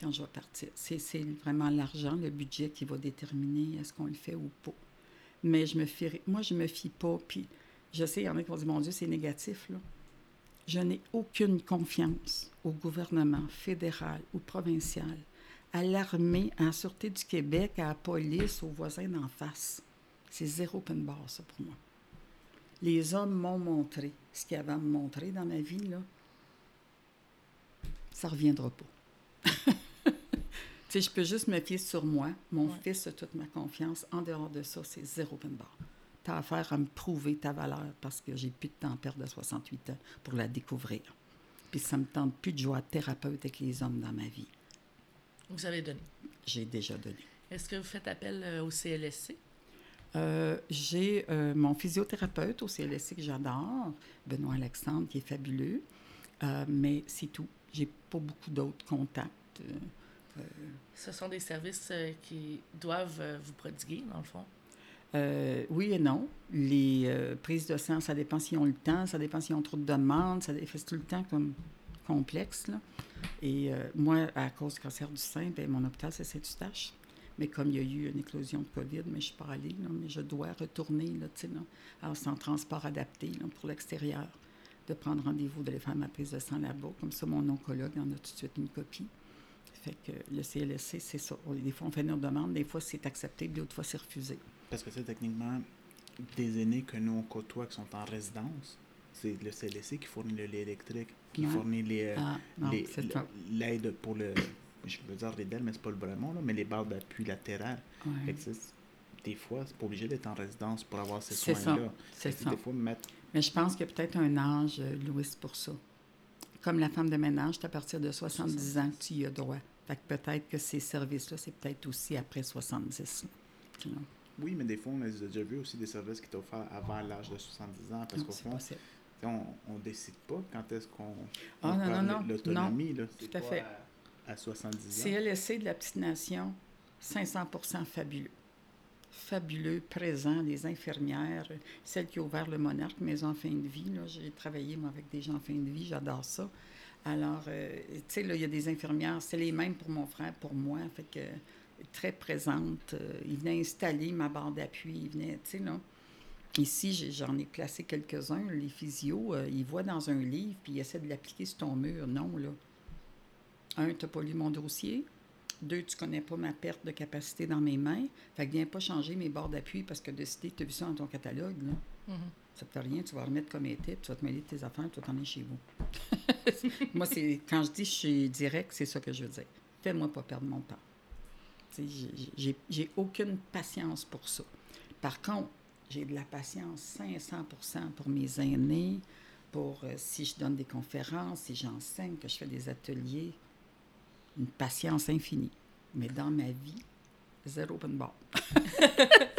quand je vais partir. C'est vraiment l'argent, le budget qui va déterminer est-ce qu'on le fait ou pas. Mais je me fie, moi, je me fie pas. Puis je sais, il y en a qui vont dire, mon Dieu, c'est négatif, là. Je n'ai aucune confiance au gouvernement fédéral ou provincial, à l'armée, à la Sûreté du Québec, à la police, aux voisins d'en face. C'est zéro open bar, ça, pour moi. Les hommes m'ont montré ce qu'ils avaient à me montrer dans ma vie, là. ça ne reviendra pas. tu sais, je peux juste me fier sur moi. Mon Ouais. fils a toute ma confiance. En dehors de ça, c'est zéro open bar. Tu as affaire à me prouver ta valeur parce que j'ai plus de temps à perdre à 68 ans pour la découvrir. Puis ça me tente plus de jouer à thérapeute avec les hommes dans ma vie. Vous avez donné. J'ai déjà donné. Est-ce que vous faites appel euh, au CLSC? Euh, j'ai euh, mon physiothérapeute au CLSC que j'adore, Benoît Alexandre, qui est fabuleux, mais c'est tout. J'ai pas beaucoup d'autres contacts. Euh, Ce sont des services euh, qui doivent euh, vous prodiguer, dans le fond? euh, oui et non. Les euh, prises de sang, ça dépend s'ils ont le temps, ça dépend s'ils ont trop de demandes, ça fait tout le temps comme complexe. Là. Et euh, moi, à cause du cancer du sein, ben, mon hôpital, c'est Saint-Eustache. Mais comme il y a eu une éclosion de COVID, mais je suis pas allée, là, mais je dois retourner, là, là. C'est en transport adapté là, pour l'extérieur, de prendre rendez-vous, d'aller faire ma prise de sang là-bas. Comme ça, mon oncologue en a tout de suite une copie. Fait que le CLSC, c'est ça. Des fois, on fait nos demandes, des fois, c'est accepté, d'autres fois, c'est refusé. Parce que c'est techniquement des aînés que nous on côtoie qui sont en résidence. C'est le CLSC qui fournit le lait électrique, qui Ouais. fournit les, euh, Ah, l'aide pour le. Je veux dire les DEL, mais c'est pas le vrai mot, là, mais les barres d'appui latérales. Ouais. Des fois, c'est pas obligé d'être en résidence pour avoir ces soins-là. c'est ça. Des fois, mettre. Mais je pense qu'il y a peut-être un âge, euh, Louis, pour ça. Comme la femme de ménage, c'est à partir de 70 ans que tu y as droit. Fait que peut-être que ces services-là, c'est peut-être aussi après 70. là. Tu vois. Oui, mais des fois, on a déjà vu aussi des services qui offerts avant l'âge de 70 ans. Parce qu'au fond, on ne décide pas quand est-ce qu'on Ah, on non, non, non. l'autonomie. là. Tout à fait. À, à 70 ans? CLSC de la Petite Nation, 500 fabuleux. Fabuleux, présent, les infirmières, celle qui a ouvert le Monarque, Maison en fin de vie. J'ai travaillé, avec des gens en fin de vie, j'adore ça. Alors, euh, tu sais, il y a des infirmières, c'est les mêmes pour mon frère, pour moi, fait que très présente. Euh, il venait installer ma barre d'appui, il venait, tu sais, là. Ici, j'en ai placé quelques-uns, les physios, euh, ils voient dans un livre, puis ils essaient de l'appliquer sur ton mur. Non, là. Un, tu n'as pas lu mon dossier. Deux, tu connais pas ma perte de capacité dans mes mains. Fait que viens pas changer mes barres d'appui parce que décidé, tu as vu ça dans ton catalogue. Là. Mhm. Ça te fait rien, tu vas remettre comme était, tu vas te mêler de tes affaires, tu vas t'en aller chez vous. Moi, c'est quand je dis je suis direct, c'est ça que je veux dire. Fais-moi pas perdre mon temps. J'ai aucune patience pour ça. Par contre, j'ai de la patience 500% pour mes aînés, pour euh, si je donne des conférences, si j'enseigne, que je fais des ateliers. Une patience infinie. Mais dans ma vie, zéro open bar.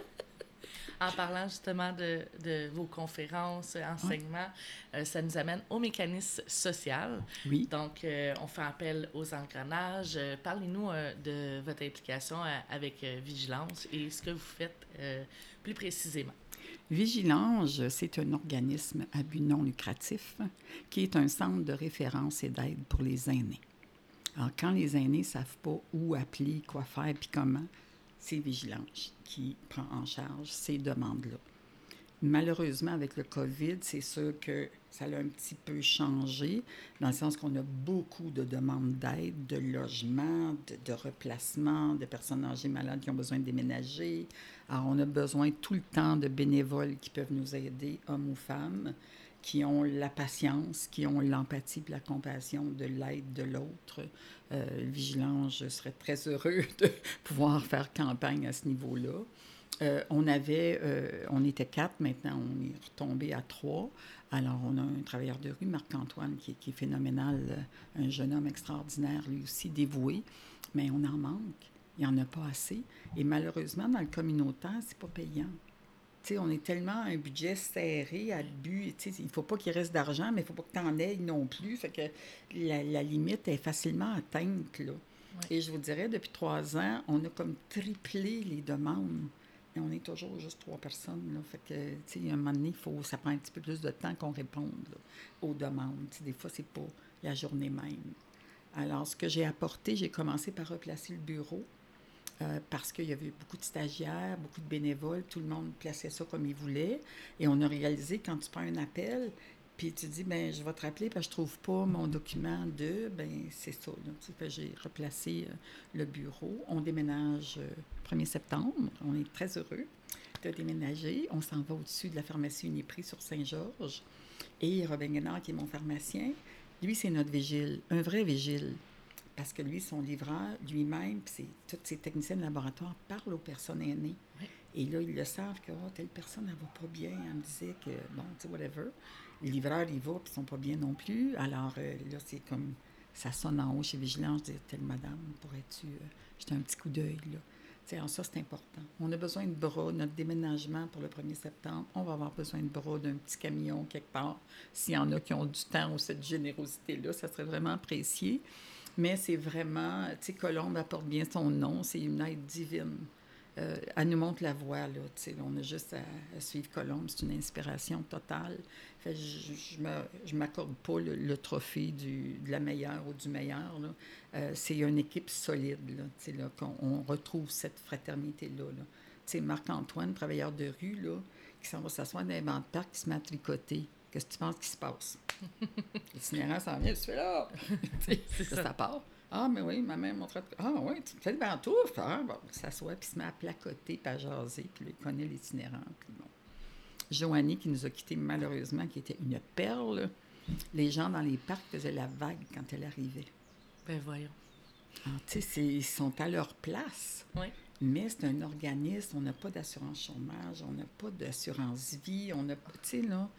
En parlant justement de, de vos conférences, euh, enseignements, euh, ça nous amène au mécanisme social. Oui. Donc, euh, on fait appel aux engrenages. Euh, Parlez-nous de votre implication avec Vigilance et ce que vous faites plus précisément. Vigilange, c'est un organisme à but non lucratif qui est un centre de référence et d'aide pour les aînés. Alors, quand les aînés ne savent pas où appeler, quoi faire, puis comment, c'est Vigilange qui prend en charge ces demandes-là. Malheureusement, avec le COVID, c'est sûr que ça a un petit peu changé, dans le sens qu'on a beaucoup de demandes d'aide, de logement, de, de replacement, de personnes âgées malades qui ont besoin de déménager. Alors, on a besoin tout le temps de bénévoles qui peuvent nous aider, hommes ou femmes, qui ont la patience, qui ont l'empathie la compassion de l'aide de l'autre. Euh, Vigilance, je serais très heureux de pouvoir faire campagne à ce niveau-là. Euh, on avait, euh, on était quatre, maintenant on est retombé à trois. Alors, on a un travailleur de rue, Marc-Antoine, qui, est- qui est phénoménal, euh, un jeune homme extraordinaire, lui aussi dévoué, mais on en manque. Il n'y en a pas assez. Et malheureusement, dans le communautaire, c'est pas payant. On est tellement un budget serré à but. tu sais, Il ne faut pas qu'il reste d'argent, mais il ne faut pas que tu en aies non plus. Fait que la, la limite est facilement atteinte. Là. Et je vous dirais, depuis trois ans, on a comme triplé les demandes. Et on est toujours juste trois personnes. Là. Fait que, tu sais, à un moment donné, faut, ça prend un petit peu plus de temps qu'on réponde là, aux demandes. Des fois, c'est pas la journée même. Alors, ce que j'ai apporté, j'ai commencé par replacer le bureau euh, parce qu'il y avait beaucoup de stagiaires, beaucoup de bénévoles, tout le monde plaçait ça comme il voulait. Et on a réalisé, quand tu prends un appel, puis tu dis, ben je vais te rappeler parce que je trouve pas mon document de, ben c'est ça. que j'ai replacé euh, le bureau. On déménage euh, 1er septembre. On est très heureux de déménager. On s'en va au-dessus de la pharmacie Uniprix sur Saint-Georges. Et Robin Guénard, qui est mon pharmacien, Lui, c'est notre vigile, un vrai vigile. Parce que lui, son livreur, lui-même, puis tous ses techniciens de laboratoire parlent aux personnes aînées. Oui. Et là, ils le savent que oh, telle personne, elle va pas bien. Elle me disait que, bon, tu sais, whatever. Le livreur, il va, puis ils sont pas bien non plus. Alors euh, là, c'est comme, ça sonne en haut chez Vigilance, je dis, telle madame, pourrais-tu euh, jeter un petit coup d'œil, là? Tu sais, alors ça, c'est important. On a besoin de bras. Notre déménagement pour le 1er septembre, on va avoir besoin de bras, d'un petit camion quelque part. S'il y en a qui ont du temps ou cette générosité-là, ça serait vraiment apprécié. Mais c'est vraiment, tu sais, Colombe apporte bien son nom, c'est une aide divine. Euh, elle nous montre la voie, là, tu sais, on a juste à, suivre Colombe, c'est une inspiration totale. Fait, je me- je m'accorde pas le, trophée du, de la meilleure ou du meilleur. Euh, c'est une équipe solide, là, tu sais, là, qu'on on retrouve cette fraternité-là, là. Tu sais, Marc-Antoine, travailleur de rue, là, qui s'en va s'asseoir dans un banc de parc, qui se met à tricoter. Qu'est-ce que tu penses qui se passe? L'itinérant s'en vient, tu fais là! Là, ça. ça part. Ah, mais oui, ma mère montrait. Ah, oui, tu fais des pantoufles. Ah, bon, s'assoit, puis il se met à placoter, puis à jaser, puis là, il connaît l'itinérant, puis bon. Joanie, qui nous a quittés malheureusement, qui était une perle, les gens dans les parcs faisaient la vague quand elle arrivait. Ben voyons. Ah, tu sais, ils sont à leur place. Oui. Mais c'est un organisme, on n'a pas d'assurance chômage, on n'a pas d'assurance vie, on n'a pas, tu sais, là,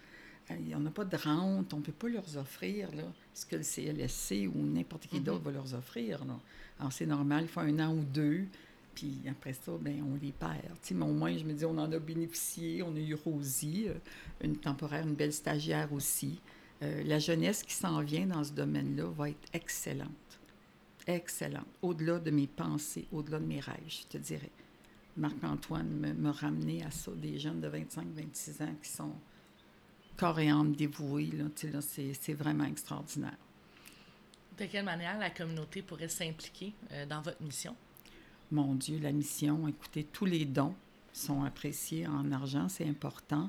on n'a pas de rente, on ne peut pas leur offrir là, ce que le CLSC ou n'importe qui d'autre va leur offrir. Là. Alors, c'est normal, il faut un an ou deux, puis après ça, ben, on les perd. Mais au moins, je me dis, on en a bénéficié, on a eu Rosie, euh, une temporaire, une belle stagiaire aussi. Euh, la jeunesse qui s'en vient dans ce domaine-là va être excellente excellente, au-delà de mes pensées, au-delà de mes rêves, je te dirais. Marc-Antoine me, me à ça, des jeunes de 25-26 ans qui sont corps et âme dévoués, là, là, c'est, vraiment extraordinaire. De quelle manière la communauté pourrait s'impliquer euh, dans votre mission? Mon Dieu, la mission, écoutez, tous les dons sont appréciés en argent, c'est important.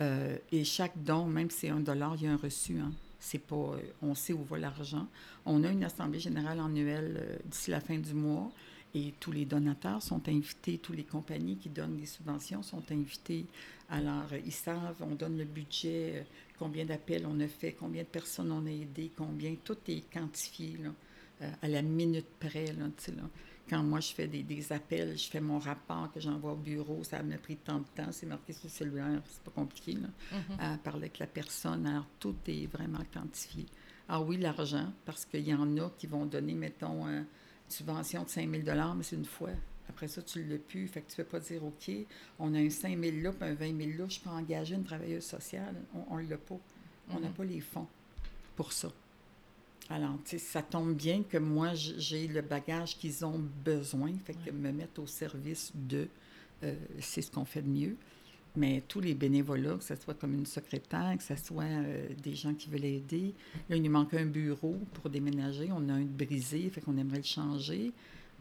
Euh, et chaque don, même si c'est un dollar, il y a un reçu. Hein. C'est pas, euh, on sait où va l'argent. On a une assemblée générale annuelle d'ici la fin du mois et tous les donateurs sont invités, toutes les compagnies qui donnent des subventions sont invités. Alors, euh, ils savent, on donne le budget, euh, combien d'appels on a fait, combien de personnes on a aidé, combien, tout est quantifié là, euh, à la minute près. Là, là. Quand moi, je fais des, des appels, je fais mon rapport que j'envoie au bureau, ça m'a pris tant de temps, c'est marqué sur le cellulaire, c'est pas compliqué, là, à parler avec la personne. Alors, tout est vraiment quantifié. Ah oui, l'argent, parce qu'il y en a qui vont donner, mettons, subvention de 5 000 mais c'est une fois. Après ça, tu ne l'as plus. Fait que tu ne peux pas dire, OK, on a un 5 000 là, puis un 20 000 là, je peux engager une travailleuse sociale. On ne l'a pas. On n'a Mhm. pas les fonds pour ça. Alors, tu sais, ça tombe bien que moi, j'ai le bagage qu'ils ont besoin. Fait que Ouais. me mettre au service de, euh, c'est ce qu'on fait de mieux. Mais tous les bénévolats, que ce soit comme une secrétaire, que ce soit euh, des gens qui veulent aider. Là, il nous manque un bureau pour déménager. On a un de brisé, fait qu'on aimerait le changer.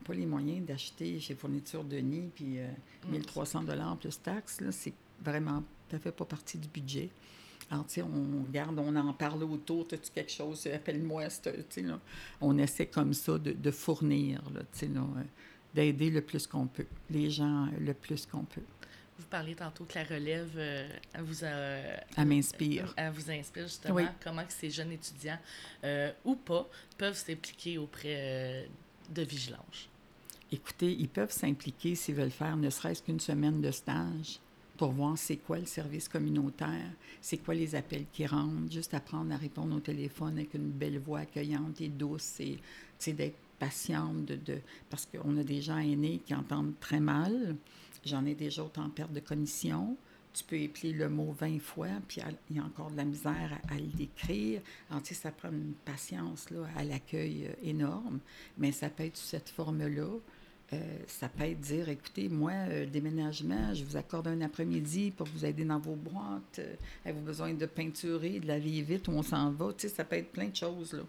Pas les moyens d'acheter chez Fourniture Denis, puis euh, 1300 dollars plus taxes, là, c'est vraiment, ça fait pas partie du budget. Alors, tu sais, on regarde, on en parle autour, as-tu quelque chose, appelle-moi, c'est- tu sais, là. On essaie comme ça de, de fournir, là, tu sais, là, euh, d'aider le plus qu'on peut, les gens euh, le plus qu'on peut. Vous parliez tantôt que la relève euh, vous Elle m'inspire. Elle vous inspire justement Oui. comment que ces jeunes étudiants euh, ou pas peuvent s'impliquer auprès euh, de Vigilance. Écoutez, ils peuvent s'impliquer s'ils veulent faire ne serait-ce qu'une semaine de stage pour voir c'est quoi le service communautaire, c'est quoi les appels qui rentrent, juste apprendre à répondre au téléphone avec une belle voix accueillante et douce et d'être patiente, de, de- parce qu'on a des gens aînés qui entendent très mal. J'en ai déjà autant perte de cognition. Tu peux épeler le mot 20 fois, puis il y a encore de la misère à, à le décrire. Alors, tu sais, ça prend une patience là, à l'accueil euh, énorme, mais ça peut être sous cette forme-là. Euh, ça peut être dire, écoutez, moi, euh, déménagement, je vous accorde un après-midi pour vous aider dans vos boîtes. Euh, Avez-vous besoin de peinturer, de laver vite où on s'en va? Tu sais, ça peut être plein de choses, là.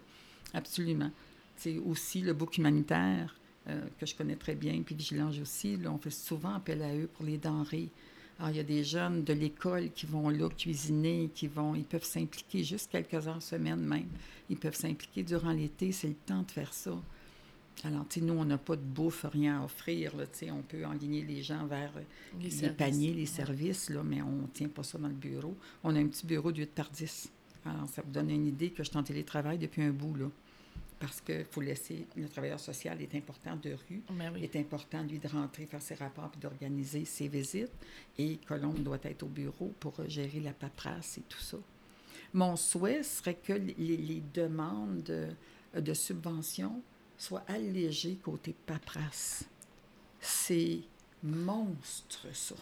Absolument. C'est aussi le book humanitaire euh, que je connais très bien, puis Vigilance aussi. Là, on fait souvent appel à eux pour les denrées. Alors, il y a des jeunes de l'école qui vont là cuisiner, qui vont, ils peuvent s'impliquer juste quelques heures semaine même. Ils peuvent s'impliquer durant l'été, c'est le temps de faire ça. Alors, tu sais, nous, on n'a pas de bouffe, rien à offrir. Là, tu sais, on peut enligner les gens vers euh, Les paniers, les services, là, mais on ne tient pas ça dans le bureau. On a un petit bureau de 8 par 10. Alors, ça vous donne une idée que je suis en télétravail depuis un bout, là. Parce qu'il faut laisser. Le travailleur social est important de rue. Ben Il oui. est important, lui, de rentrer, faire ses rapports puis d'organiser ses visites. Et Colombe doit être au bureau pour euh, gérer la paperasse et tout ça. Mon souhait serait que les, les demandes de, de subventions soient allégées côté paperasse. C'est monstre, ça.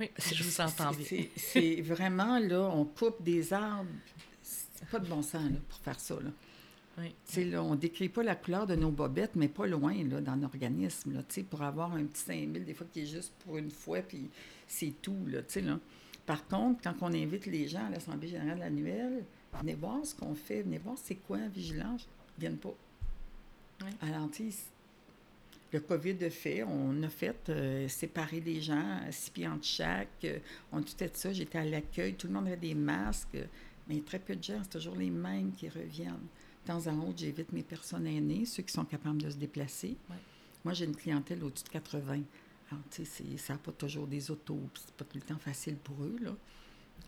Oui, je vous entends bien. C'est- C'est vraiment, là, on coupe des arbres. C'est pas de bon sens, là, pour faire ça, là. Oui. Là, on décrit pas la couleur de nos bobettes, mais pas loin, là, dans l'organisme, là, pour avoir un petit 5000, des fois, qui est juste pour une fois, puis c'est tout, là, là. Par contre, quand on invite les gens à l'Assemblée générale annuelle, venez voir ce qu'on fait, venez voir c'est quoi, vigilance, ils viennent pas. Oui. Alors, le COVID a fait, on a fait euh, séparer les gens, six pieds entre chaque, euh, on a tout fait ça, j'étais à l'accueil, tout le monde avait des masques, euh, mais très peu de gens, c'est toujours les mêmes qui reviennent. De temps en autre, j'évite mes personnes aînées, ceux qui sont capables de se déplacer. Ouais. Moi, j'ai une clientèle au-dessus de 80. Alors, tu sais, ça n'a pas toujours des autos, puis c'est pas tout le temps facile pour eux, là.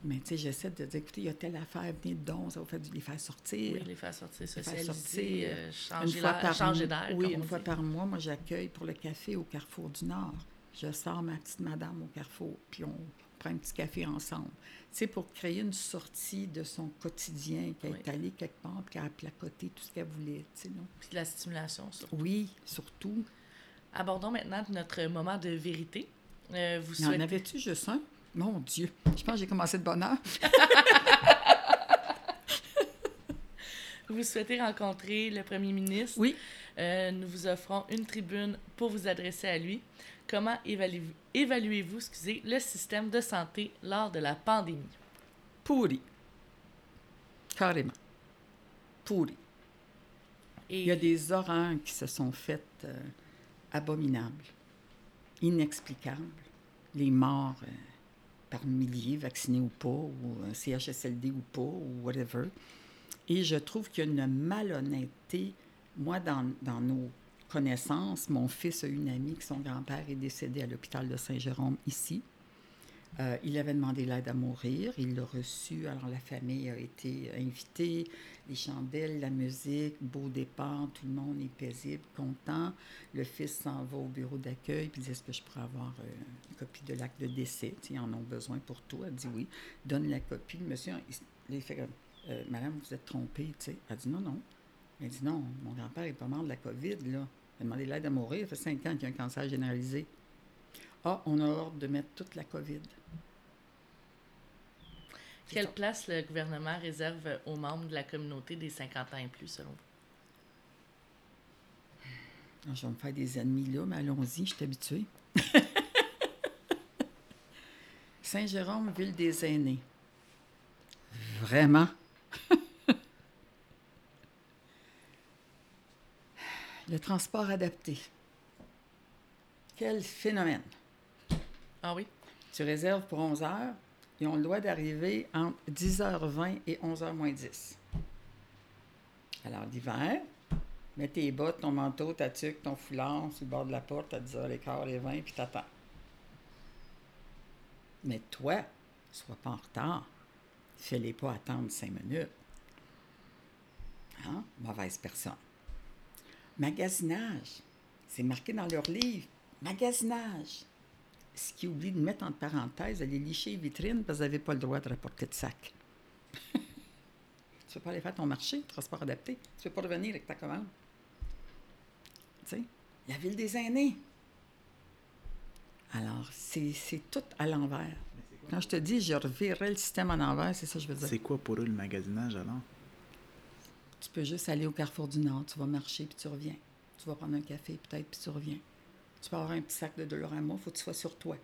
Mais, tu sais, j'essaie de dire, écoutez, il y a telle affaire, venez donc, ça va faire du les faire sortir. Oui, les faire sortir, faire socialiser, sortir. euh, changer par changer d'air. Oui, une fois dit. par mois, moi, j'accueille pour le café au Carrefour du Nord. Je sors ma petite madame au Carrefour, puis on prend un petit café ensemble. Tu sais, pour créer une sortie de son quotidien, qu'elle Oui. est allée quelque part, puis qu'elle a placoté tout ce qu'elle voulait, tu sais, non? Puis de la stimulation, ça. Oui, surtout. Abordons maintenant notre moment de vérité. Euh, vous Il y en souhaitez... avait-tu juste un? Mon Dieu! Je pense que j'ai commencé de bonne heure. Vous souhaitez rencontrer le premier ministre. Oui. Euh, nous vous offrons une tribune pour vous adresser à lui. Comment évalu- évaluez-vous excusez, le système de santé lors de la pandémie? Pourri. Carrément. Pourri. Et Il y a des horreurs qui se sont faites euh, abominables, inexplicables. Les morts euh, par milliers, vaccinés ou pas, ou un CHSLD ou pas, ou whatever. Et je trouve qu'il y a une malhonnêteté. Moi, dans, nos connaissances, mon fils a une amie que son grand-père est décédé à l'hôpital de Saint-Jérôme ici. Euh, il avait demandé l'aide à mourir, il l'a reçu, alors la famille a été invitée, les chandelles, la musique, beau départ, tout le monde est paisible, content. Le fils s'en va au bureau d'accueil, puis dit Est-ce que je pourrais avoir euh, une copie de l'acte de décès? Ils en ont besoin pour toi. Elle dit Oui, donne la copie. Monsieur, il, fait Euh, Madame, vous êtes trompée. tu sais. Elle dit Non, non. Elle dit Non, mon grand-père est pas mort de la COVID, là. Il a demandé l'aide à mourir, ça fait cinq ans qu'il a un cancer généralisé. Ah, on a ordre de mettre toute la COVID. quelle place le gouvernement réserve aux membres de la communauté des 50 ans et plus, selon vous? Ah, je vais me faire des ennemis là, mais allons-y, je suis habituée. Saint-Jérôme, ville des aînés. Vraiment? Le transport adapté. Quel phénomène? Ah oui? Tu réserves pour 11 heures, ils ont le droit d'arriver entre 10h20 et 11h moins 10. Alors, l'hiver, mets tes bottes, ton manteau, ta tuque, ton foulard sur le bord de la porte à 10h15 et 20, puis t'attends. Mais toi, sois pas en retard. Fais-les pas attendre 5 minutes. Hein? Mauvaise personne. Magasinage. C'est marqué dans leur livre. Magasinage ce qui oublie de mettre entre parenthèses, aller licher les vitrines parce que vous n'avez pas le droit de rapporter de sac? tu ne veux pas aller faire ton marché, transport adapté? Tu ne veux pas revenir avec ta commande? Tu sais, la ville des aînés. Alors, c'est tout à l'envers. Quand je te dis, je revirerais le système en envers, c'est ça que je veux dire. C'est quoi pour eux le magasinage alors? Tu peux juste aller au Carrefour du Nord, tu vas marcher puis tu reviens. Tu vas prendre un café peut-être puis tu reviens. Tu peux avoir un petit sac de Dolorama, il faut que tu sois sur toi.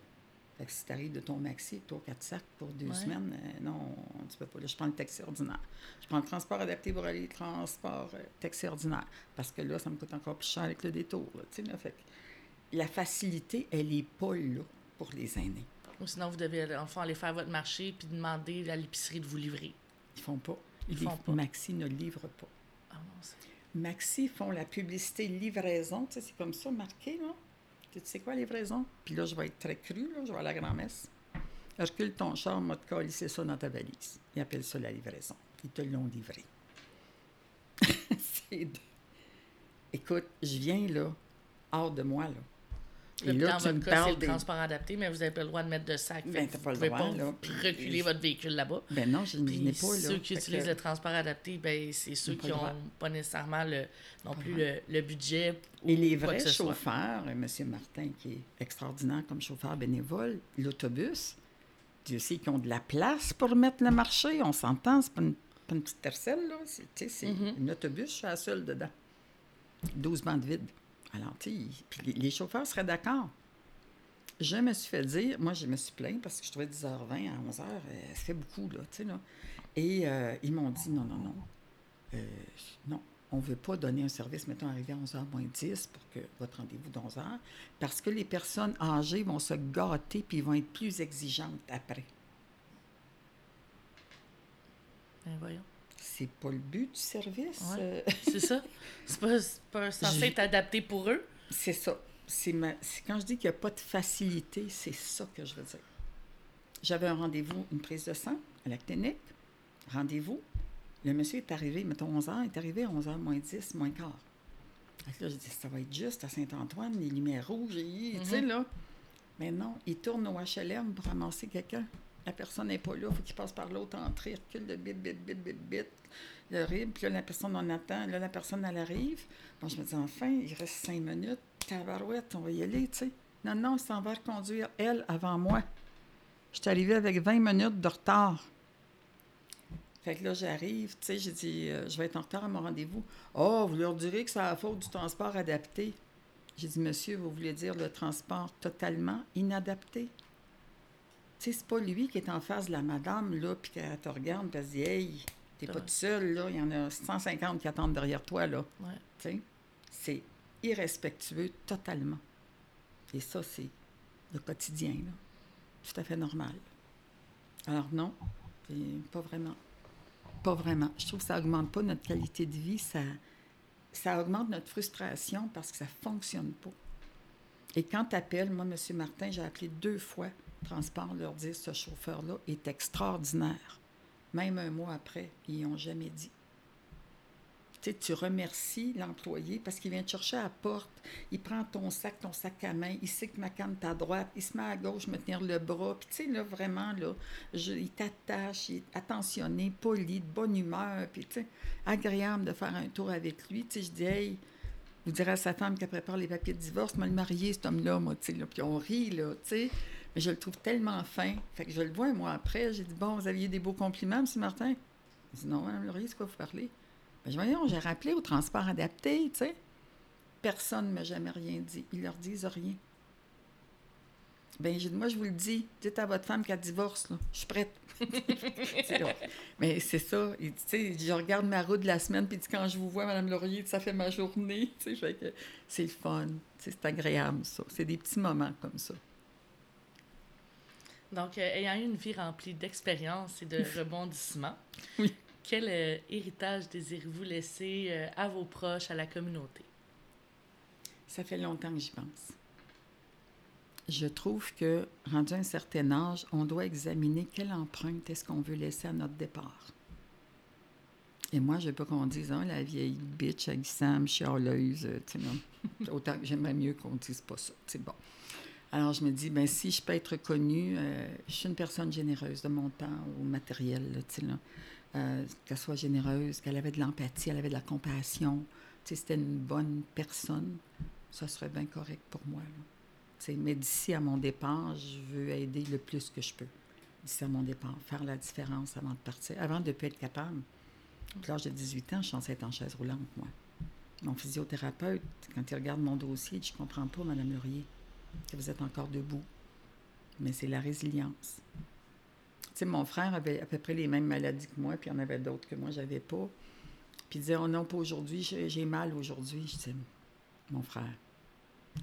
Fait que si tu arrives de ton maxi, trois, quatre sacs pour deux Ouais. semaines, euh, non, tu peux pas. Là, je prends le taxi ordinaire. Je prends le transport adapté pour aller transport euh, taxi ordinaire. Parce que là, ça me coûte encore plus cher avec le détour. Là, tu sais, là. Fait que la facilité, elle n'est pas là pour les aînés. Ou sinon, vous devez, en fond, aller faire votre marché puis demander à l'épicerie de vous livrer. Ils font pas. Ils font pas. Maxi ne livre pas. Ah. Maxi font la publicité livraison, tu sais, c'est comme ça marqué, là. Tu sais quoi, livraison? Puis là, je vais être très cru, là, je vais à la grand-messe. Recule ton char, moi te coller ça dans ta valise. Ils appellent ça la livraison. Ils te l'ont livré. C'est de- Écoute, je viens là, hors de moi, là. Là, dans tu votre me cas, c'est le transport adapté, mais vous n'avez pas le droit de mettre de sac. Ben, fait vous pas le pouvez droit, pas là, puis- reculer votre véhicule là-bas. Ben non, je n'ai pas, là. ceux qui Fait utilisent que- le transport adapté, ben, c'est ceux qui n'ont pas nécessairement le, non plus le budget. Et les vrais chauffeurs, euh, M. Martin, qui est extraordinaire comme chauffeur bénévole, l'autobus, Dieu sait qu'ils ont de la place pour mettre le marché. On s'entend, c'est pas une, pas une petite tercelle, là. C'est, Mhm. un autobus, je suis la seule dedans. 12 bandes vides. Alors, les, chauffeurs seraient d'accord. Je me suis fait dire, moi, je me suis plaint parce que je trouvais 10h20 à 11h, euh, ça fait beaucoup, là, tu sais, là. Et euh, ils m'ont dit, non, non, non. Euh, non, on ne veut pas donner un service, mettons, arrivé à 11h moins 10 pour que votre rendez-vous de 11h, parce que les personnes âgées vont se gâter puis vont être plus exigeantes après. Ben, voyons. C'est pas le but du service. Ouais. euh, C'est ça. C'est pas, c'est pas censé être adapté pour eux. c'est ça. C'est ma... c'est quand je dis qu'il n'y a pas de facilité, c'est ça que je veux dire. J'avais un rendez-vous, une prise de sang à la clinique. Rendez-vous. Le monsieur est arrivé, mettons 11h, il est arrivé à 11h moins 10, moins quart. Là, je dis, ça va être juste à Saint-Antoine, les lumières rouges, et, tu sais, Mhm. là. Mais non, il tourne au HLM pour ramasser quelqu'un. La personne n'est pas là, il faut qu'il passe par l'autre entrée, recule de bit, bit, bit, bit, bit. Le rib, puis là, la personne, on attend. Là, la personne, elle arrive. Bon, je me dis, enfin, il reste cinq minutes. Tabarouette, on va y aller, tu sais. Non, non, ça va reconduire elle avant moi. Je suis arrivée avec 20 minutes de retard. Fait que là, j'arrive, tu sais, j'ai dit, euh, je vais être en retard à mon rendez-vous. Oh, vous leur direz que c'est la faute du transport adapté. J'ai dit, monsieur, vous voulez dire le transport totalement inadapté? Sais, c'est pas lui qui est en face de la madame, là, puis qu'elle te regarde, puis elle se dit, hey, t'es pas tout seul, là, il y en a 150 qui attendent derrière toi, là. Ouais. Tu sais, c'est irrespectueux totalement. Et ça, c'est le quotidien, là. Tout à fait normal. Alors non, pas vraiment. Pas vraiment. Je trouve que ça augmente pas notre qualité de vie, ça, ça augmente notre frustration parce que ça fonctionne pas. Et quand tu appelles, moi, M. Martin, j'ai appelé deux fois Transport, leur dire ce chauffeur-là est extraordinaire. Même un mois après, ils n'ont jamais dit. Tu sais, tu remercies l'employé parce qu'il vient te chercher à la porte, il prend ton sac, ton sac à main, il sait que ma canne est à droite, il se met à gauche, me tenir le bras. Puis tu sais, là, vraiment, là, il t'attache, il est attentionné, poli, de bonne humeur, puis tu sais, agréable de faire un tour avec lui. Tu sais, je dis, hey, vous direz à sa femme qu'elle prépare les papiers de divorce, moi, le marié, cet homme-là, moi, tu sais, là, puis on rit, là, tu sais. Mais je le trouve tellement fin. Fait que je le vois un mois après, j'ai dit, bon, vous aviez des beaux compliments, M. Martin? Il dit, non, Mme Laurier, c'est quoi vous parlez? Ben, je voyons, j'ai rappelé au transport adapté, tu sais. Personne ne m'a jamais rien dit. Ils leur disent rien. Ben, j'ai dit, moi, je vous le dis, dites à votre femme qu'elle divorce, là. Je suis prête. Mais c'est ça. Je regarde ma route de la semaine, puis quand je vous vois, Mme Laurier, ça fait ma journée. C'est le fun. C'est agréable, ça. C'est des petits moments comme ça. Donc, euh, ayant eu une vie remplie d'expériences et de rebondissements, Oui. quel euh, héritage désirez-vous laisser euh, à vos proches, à la communauté? Ça fait longtemps que j'y pense. Je trouve que, rendu à un certain âge, on doit examiner quelle empreinte est-ce qu'on veut laisser à notre départ. Et moi, je veux pas qu'on dise, ah, la vieille bitch aguissante, chialeuse, tu sais, non. Autant que j'aimerais mieux qu'on dise pas ça. C'est bon. Alors, je me dis, ben si je peux être reconnue, euh, je suis une personne généreuse de mon temps au matériel, là, là. Euh, qu'elle soit généreuse, qu'elle avait de l'empathie, elle avait de la compassion. C'était une bonne personne. Ça serait bien correct pour moi, mais d'ici à mon départ, je veux aider le plus que je peux. D'ici à mon départ, faire la différence avant de partir, avant de ne plus être capable. À l'âge de 18 ans, je suis censée être en chaise roulante, moi. Mon physiothérapeute, quand il regarde mon dossier, je comprends pas, Mme Laurier, que vous êtes encore debout. Mais c'est la résilience. Tu sais, mon frère avait à peu près les mêmes maladies que moi, puis il y en avait d'autres que moi, j'avais pas. Puis il disait, oh non, pas aujourd'hui, j'ai mal aujourd'hui. Je disais, mon frère,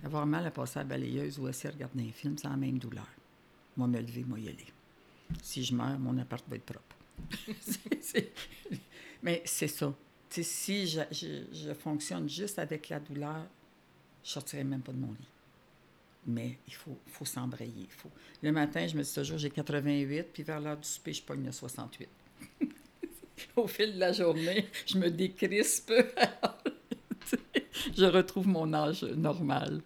avoir mal à passer à la balayeuse ou assis à regarder un film, c'est la même douleur. Moi, me lever, moi, y aller. Si je meurs, mon appart va être propre. Mais c'est ça. Tu sais, si je, fonctionne juste avec la douleur, je sortirais même pas de mon lit. Mais il faut, faut s'embrayer. Faut... Le matin, je me dis toujours, j'ai 88, puis vers l'heure du souper, je pogne le 68. Au fil de la journée, je me décrispe. je retrouve mon âge normal.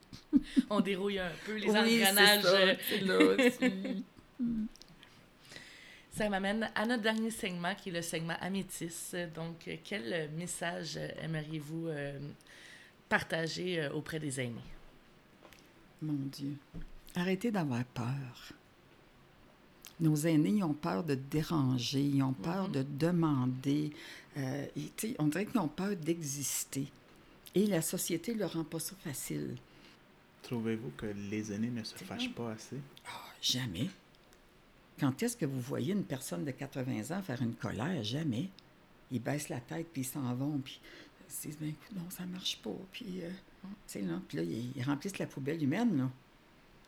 On dérouille un peu les engrenages. Ça m'amène à notre dernier segment, qui est le segment Amétis. Donc, quel message aimeriez-vous euh, partager euh, auprès des aînés? Mon Dieu, arrêtez d'avoir peur. Nos aînés, ils ont peur de déranger, ils ont peur mm-hmm. de demander. Euh, on dirait qu'ils ont peur d'exister. Et la société ne leur rend pas ça facile. Trouvez-vous que les aînés ne se fâchent pas assez? Oh, jamais. Quand est-ce que vous voyez une personne de 80 ans faire une colère? Jamais. Ils baissent la tête, puis ils s'en vont, puis ils disent, ben, non, ça marche pas. Puis, euh, là, puis là, ils, remplissent la poubelle humaine, là.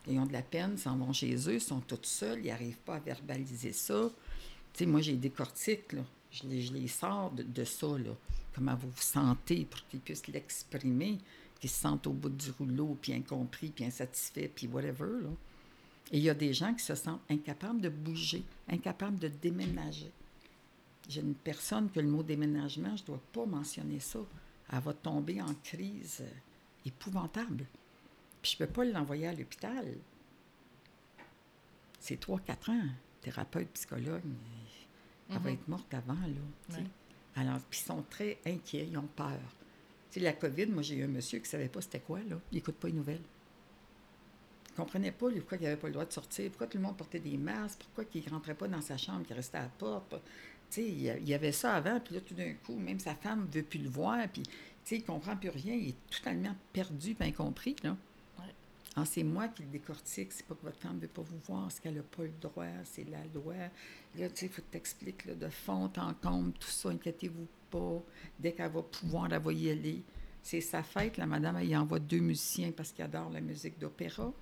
Ils ont de la peine, s'en vont chez eux, ils sont tous seuls, ils n'arrivent pas à verbaliser ça. Moi, j'ai des cortiques, là. Je les, je les sors de, de, ça, là. Comment vous vous sentez pour qu'ils puissent l'exprimer, qu'ils se sentent au bout du rouleau, puis incompris, puis insatisfaits, puis whatever, là. Et il y a des gens qui se sentent incapables de bouger, incapables de déménager. J'ai une personne que le mot déménagement, je ne dois pas mentionner ça. Elle va tomber en crise euh, épouvantable. Puis je ne peux pas l'envoyer à l'hôpital. C'est 3-4 ans, thérapeute, psychologue. Elle va mhm. être morte avant, là. Alors, puis ils sont très inquiets, ils ont peur. Tu sais, la COVID, moi, j'ai eu un monsieur qui ne savait pas c'était quoi, là. Il n'écoute pas les nouvelles ne comprenait pas pourquoi il n'avait pas le droit de sortir, pourquoi tout le monde portait des masques, pourquoi il ne rentrait pas dans sa chambre, qu'il restait à la porte. Tu sais, il y avait ça avant, puis là, tout d'un coup, même sa femme ne veut plus le voir, puis il ne comprend plus rien, il est totalement perdu, pas incompris, là. Ah, c'est moi qui le décortique, c'est pas que votre femme ne veut pas vous voir, c'est qu'elle n'a pas le droit, c'est la loi. Là, tu sais, il faut que t'expliques de fond en comble, tout ça, inquiétez-vous pas. Dès qu'elle va pouvoir, elle va y aller. C'est sa fête, la madame, elle y envoie deux musiciens parce qu'elle adore la musique d'opéra.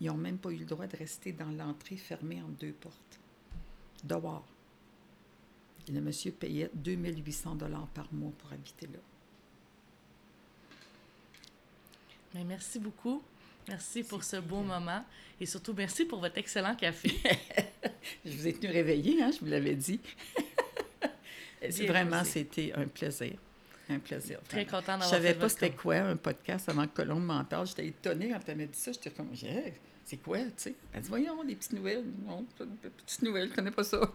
Ils n'ont même pas eu le droit de rester dans l'entrée fermée en deux portes. Dehors. Et le monsieur payait 2800 dollars par mois pour habiter là. Mais merci beaucoup. Merci pour ce beau moment et surtout merci pour votre excellent café. je vous ai tenu réveillé, hein, je vous l'avais dit. Vraiment, c'était un plaisir. Un plaisir. Très content d'avoir Je savais pas c'était quoi un podcast avant que Colombe m'en parle. J'étais étonnée quand elle m'a dit ça. J'étais comme, c'est quoi, tu sais? Elle dit, voyons, des petites nouvelles. Non, des petites nouvelles, je connais pas ça.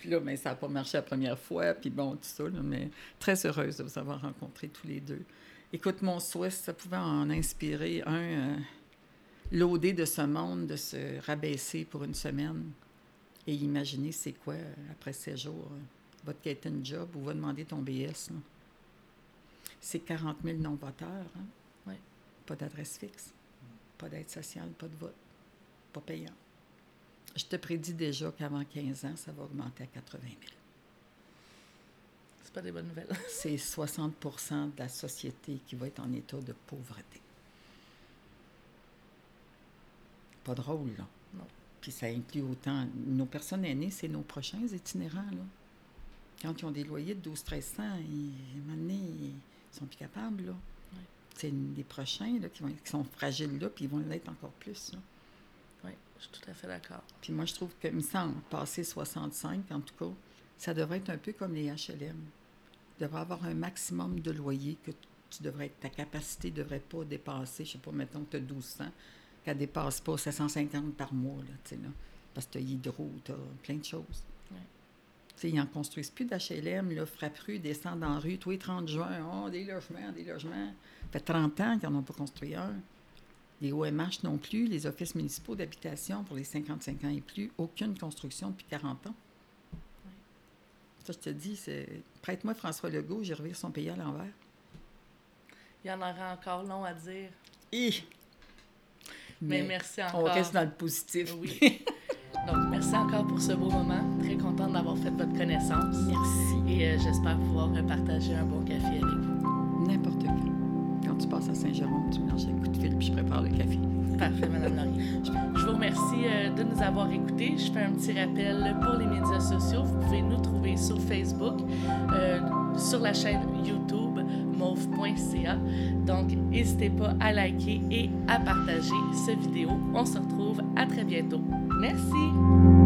puis là, mais ça n'a pas marché la première fois, puis bon, tout ça, mais très heureuse de vous avoir rencontrés tous les deux. Écoute, mon souhait, ça pouvait en inspirer un, euh, l'OD de ce monde, de se rabaisser pour une semaine et imaginer c'est quoi, après ces jours, va te quitter un job ou va demander ton BS. C'est 40 000 non-voteurs. Hein? Pas d'adresse fixe, pas d'aide sociale, pas de vote, pas payant. Je te prédis déjà qu'avant 15 ans, ça va augmenter à 80 000. C'est pas des bonnes nouvelles. C'est 60% de la société qui va être en état de pauvreté. Pas drôle, là. Non. Puis ça inclut autant nos personnes aînées, c'est nos prochains itinérants, là quand ils ont des loyers de 12-1300, ils, ils sont plus capables. Là. C'est des prochains là, qui, vont, qui sont fragiles là, puis ils vont l'être encore plus. Oui, je suis tout à fait d'accord. Puis moi, je trouve que, il me semble, passer 65, en tout cas, ça devrait être un peu comme les HLM. Il devrait avoir un maximum de loyer que tu devrais ta capacité ne devrait pas dépasser, je ne sais pas, mettons que tu as 1200, qu'elle ne dépasse pas 750 par mois, là, là, parce que tu as hydro, tu as plein de choses ils n'en construisent plus d'HLM, là, rue, descendent en rue, tous les 30 juin, oh, des logements, des logements. Ça fait 30 ans qu'ils n'en ont pas construit un. Les OMH non plus, les offices municipaux d'habitation pour les 55 ans et plus, aucune construction depuis 40 ans. Ça, je te dis, c'est. Prête-moi François Legault, j'ai revu son pays à l'envers. Il y en aura encore long à dire. Mais, Mais, merci encore. On reste dans le positif. Oui. Donc, merci encore pour ce beau moment. Très contente d'avoir fait votre connaissance. Merci. Et euh, j'espère pouvoir partager un bon café avec vous. N'importe quand. Passes à Saint-Jérôme, tu me lances un coup de fil puis je prépare le café. Parfait, Mme Laurier. Je vous remercie euh, de nous avoir écoutés. Je fais un petit rappel pour les médias sociaux. Vous pouvez nous trouver sur Facebook. Euh, sur la chaîne YouTube mauve.ca. Donc, n'hésitez pas à liker et à partager cette vidéo. On se retrouve à très bientôt. Merci!